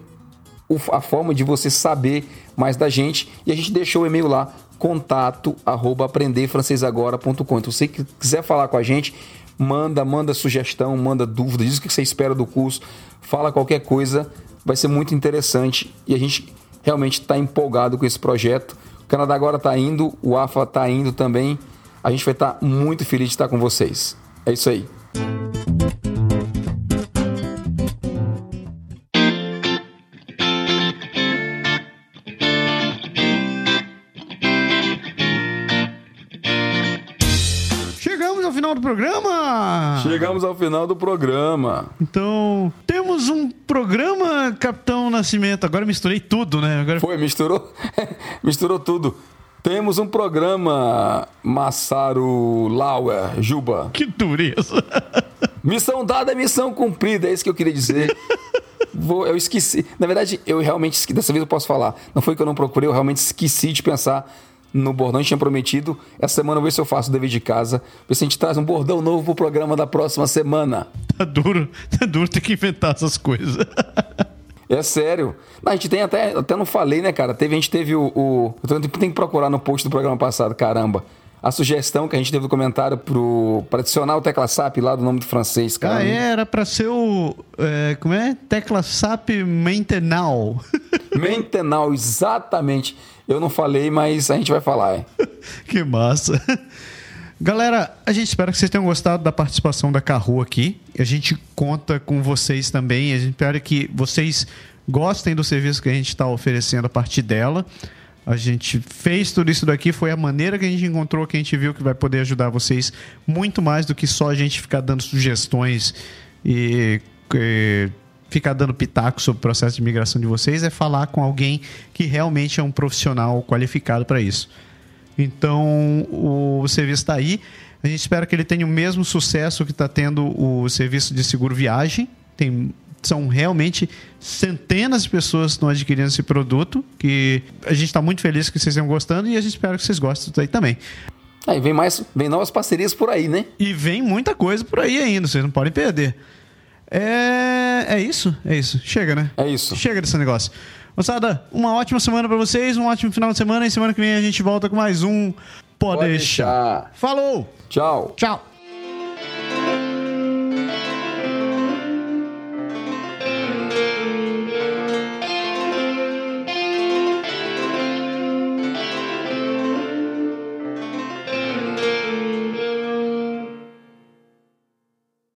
a forma de você saber mais da gente. E a gente deixou o e-mail lá, contato arroba aprenderfrancesagora.com. Então, se você quiser falar com a gente, manda, manda sugestão, manda dúvida, diz o que você espera do curso, fala qualquer coisa, vai ser muito interessante e a gente realmente está empolgado com esse projeto. O Canadá agora está indo, o AFA está indo também. A gente vai estar muito feliz de estar com vocês. É isso aí. Final do programa. Então, temos um programa, Capitão Nascimento. Agora misturei tudo, né? Agora Foi, misturou, misturou tudo. Temos um programa, Massaro Lauer, Juba. que dureza. Missão dada missão cumprida, é isso que eu queria dizer. Vou- eu esqueci. Na verdade, eu realmente esqueci. Dessa vez eu posso falar. Não foi que eu não procurei, eu realmente esqueci de pensar no bordão. A gente tinha prometido. Essa semana eu vou ver se eu faço o dever de casa. Ver se a gente traz um bordão novo pro programa da próxima semana. Tá duro, tá duro ter que inventar essas coisas. É sério. Não, a gente tem até. Até não falei, né, cara? Teve, a gente teve o. o eu tenho tem que procurar no post do programa passado, caramba. A sugestão que a gente teve no comentário pro. Pra adicionar o tecla SAP lá do nome do francês, cara. Ah, é, era pra ser o. é, como é? Tecla SAP Maintenal. Mentenal, exatamente. Eu não falei, mas a gente vai falar, é. que massa. Galera, a gente espera que vocês tenham gostado da participação da Carru aqui. A gente conta com vocês também. A gente espera que vocês gostem do serviço que a gente está oferecendo a partir dela. A gente fez tudo isso daqui, foi a maneira que a gente encontrou, que a gente viu que vai poder ajudar vocês muito mais do que só a gente ficar dando sugestões e, e ficar dando pitaco sobre o processo de imigração de vocês, é falar com alguém que realmente é um profissional qualificado para isso. Então, o, o serviço está aí. A gente espera que ele tenha o mesmo sucesso que está tendo o serviço de seguro viagem. Tem, são realmente centenas de pessoas que estão adquirindo esse produto, que a gente está muito feliz que vocês estejam gostando e a gente espera que vocês gostem disso aí também. Aí vem mais, vem novas parcerias por aí, né? E vem muita coisa por aí ainda, vocês não podem perder. É, é isso? É isso. Chega, né? É isso. Chega desse negócio. Moçada, uma ótima semana pra vocês, um ótimo final de semana e semana que vem a gente volta com mais um Pode, Pode deixar. deixar. Falou! Tchau. Tchau!